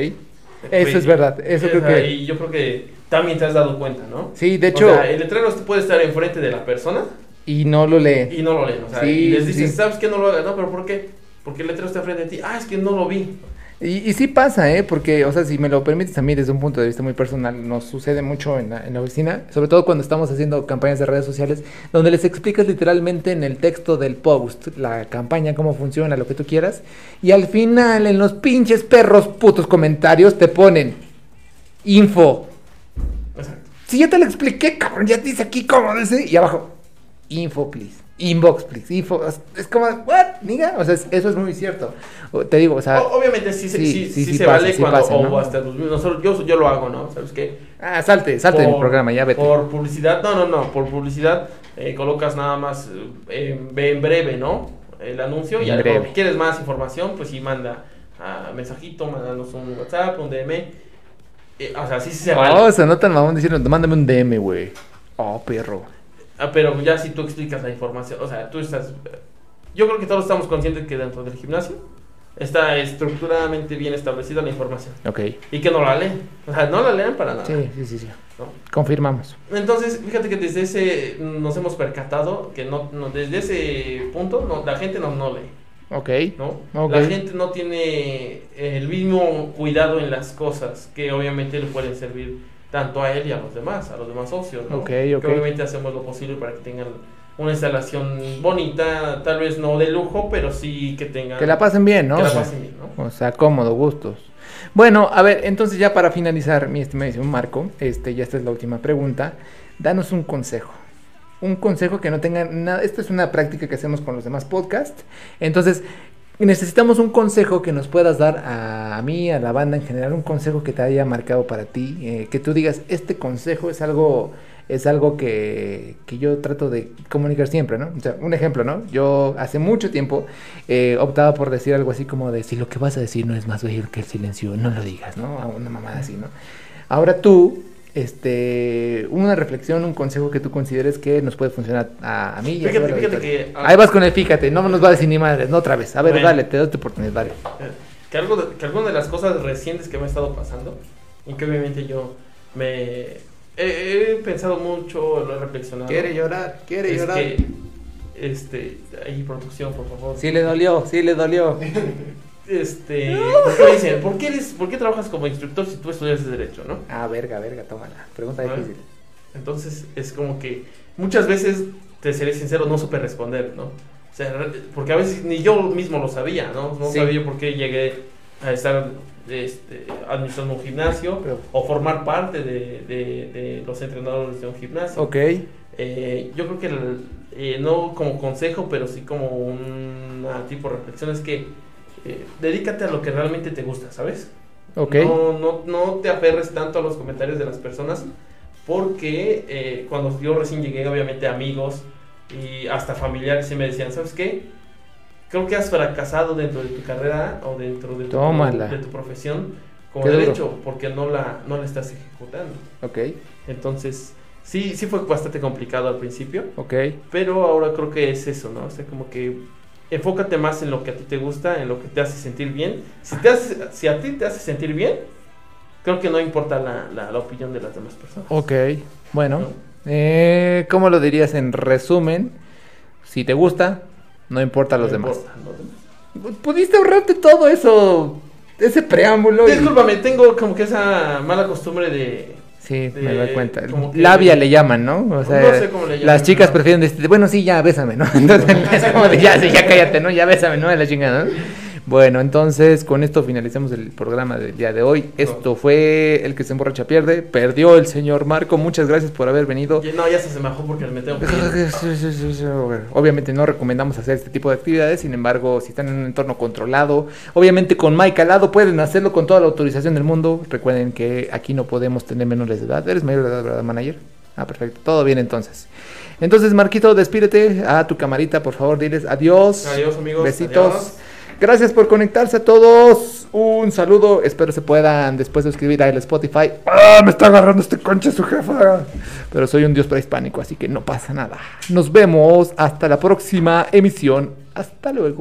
Eso es verdad, eso O creo que... Y yo creo que también te has dado cuenta, ¿no? Sí, de O hecho, sea, el letrero puede estar enfrente de la persona y no lo lee. y no lo leen. O sea, Sí, y les dices, sí. ¿sabes qué? No lo hagas. No, pero ¿por qué? Porque el letrero está enfrente de ti. Ah, es que no lo vi. Y, y sí pasa, ¿eh? Porque, o sea, si me lo permites a mí desde un punto de vista muy personal, nos sucede mucho en la, en la oficina, sobre todo cuando estamos haciendo campañas de redes sociales, donde les explicas literalmente en el texto del post la campaña, cómo funciona, lo que tú quieras, y al final en los pinches perros putos comentarios te ponen info. Exacto. Si ya te lo expliqué, cabrón, ya dice aquí cómo dice, y abajo, info, please. Inbox, please. Info. Es- como, ¿what? Niga. O sea, es- eso es muy cierto. O- Te digo, o sea. O- obviamente sí, se- sí, sí, sí, sí sí se pasa, vale cuando, pasa, o ¿no? hasta los nosotros, yo, yo lo hago, ¿no? ¿Sabes qué? Ah, salte, salte de mi Por- programa, ya vete. Por publicidad, no, no, no, por publicidad eh, colocas nada más eh, en, breve, ¿no? El anuncio y En ya breve. cuando quieres más información, pues sí manda a mensajito, mándanos un WhatsApp, un DM. Eh, o sea, sí, sí se vale. Oh, se nota el mamón diciendo, mándame un DM, güey. Oh, perro. Ah, pero ya si tú explicas la información, o sea, tú estás... Yo creo que todos estamos conscientes que dentro del gimnasio está estructuradamente bien establecida la información. Ok. Y que no la leen. O sea, no la lean para nada. Sí, sí, sí, sí. ¿no? Confirmamos. Entonces, fíjate que desde ese nos hemos percatado que no, no- desde ese punto no, la gente no, no lee, Ok. ¿no? La gente no tiene el mismo cuidado en las cosas que obviamente le pueden servir tanto a él y a los demás, a los demás socios, ¿no? Ok, Que ok. obviamente hacemos lo posible para que tengan una instalación bonita, tal vez no de lujo, pero sí que tengan... Que la pasen bien, ¿no? que la pasen bien, ¿no? O sea, cómodo, gustos. Bueno, a ver, entonces ya para finalizar, mi estimadísimo Marco, este, ya esta es la última pregunta. Danos un consejo. Un consejo que no tenga nada. Esta es una práctica que hacemos con los demás podcasts. Entonces, necesitamos un consejo que nos puedas dar a, a mí, a la banda en general, un consejo que te haya marcado para ti. eh, que tú digas, este consejo es algo. Es algo que, que yo trato de comunicar siempre, ¿no? O sea, un ejemplo, ¿no? Yo hace mucho tiempo eh, optaba por decir algo así como de si lo que vas a decir no es más bello que el silencio, no lo digas, ¿no? A una mamada así, ¿no? Ahora tú, este, una reflexión, un consejo que tú consideres que nos puede funcionar a, a mí a Fíjate, fíjate que... Ahí vas con el fíjate, no nos va a decir ni madres, no otra vez. A ver, Bueno. dale, te doy tu oportunidad, dale. Eh, que algo de- que alguna de las cosas recientes que me ha estado pasando y que obviamente yo me he, he pensado mucho, lo he reflexionado. llorar, quiere es que este ahí producción, por favor. Sí le dolió, sí le dolió. <laughs> Este, ¿por qué me dicen, ¿por qué eres por qué trabajas como instructor si tú estudias derecho, no? Ah, verga, verga, tómala. Pregunta difícil. Entonces, es como que muchas veces te seré sincero, no supe responder, ¿no? O sea, porque a veces ni yo mismo lo sabía, ¿no? No Sí. sabía yo por qué llegué a estar este, administrando un gimnasio Pero- o formar parte de, de- de los entrenadores de un gimnasio. Ok, Eh, yo creo que el- eh, no como consejo, pero sí como una tipo de reflexión es que eh, dedícate a lo que realmente te gusta, ¿sabes? ok. No, no, no te aferres tanto a los comentarios de las personas porque eh, cuando yo recién llegué, obviamente amigos y hasta familiares sí me decían, ¿sabes qué? Creo que has fracasado dentro de tu carrera o dentro de tu, de tu profesión como Qué duro. derecho porque no la, no la estás ejecutando. Ok, Entonces, sí, sí fue bastante complicado al principio, ok. pero ahora creo que es eso, ¿no? O sea, como que enfócate más en lo que a ti te gusta, en lo que te hace sentir bien. Si, te hace, si a ti te hace sentir bien, creo que no importa la, la, la opinión de las demás personas. Ok, bueno. ¿no? Eh, ¿Cómo lo dirías en resumen? Si te gusta, no importa a los No demás. importa los demás. Pudiste ahorrarte todo eso, ese preámbulo. y- Discúlpame, tengo como que esa mala costumbre de... Sí, me doy cuenta. como que- Labia le llaman, ¿no? O sea, No sé cómo le llaman, las chicas prefieren decir, bueno, sí, ya, bésame, ¿no? <laughs> Entonces es como de, ya, sí, ya cállate, ¿no? Ya bésame, ¿no? De la chingada, ¿no? Bueno, entonces con esto finalicemos el programa del día de hoy. Esto fue El que se emborracha pierde. Perdió el señor Marco. Muchas gracias por haber venido. No, ya se semajó porque me tengo que. <laughs> Obviamente no recomendamos hacer este tipo de actividades, sin embargo, si están en un entorno controlado, obviamente con Mike al lado pueden hacerlo con toda la autorización del mundo. Recuerden que aquí no podemos tener menores de edad. ¿Eres mayor de edad, verdad, manager? Ah, perfecto. Todo bien entonces. Entonces, Marquito, despídete a tu camarita, por favor, diles adiós. Adiós, amigos. Besitos. Adiós. Gracias por conectarse a todos. Un saludo. Espero se puedan después de escribir a el Spotify. ¡Ah! Me está agarrando este conche su jefa. Pero soy un dios prehispánico, así que no pasa nada. Nos vemos hasta la próxima emisión. Hasta luego.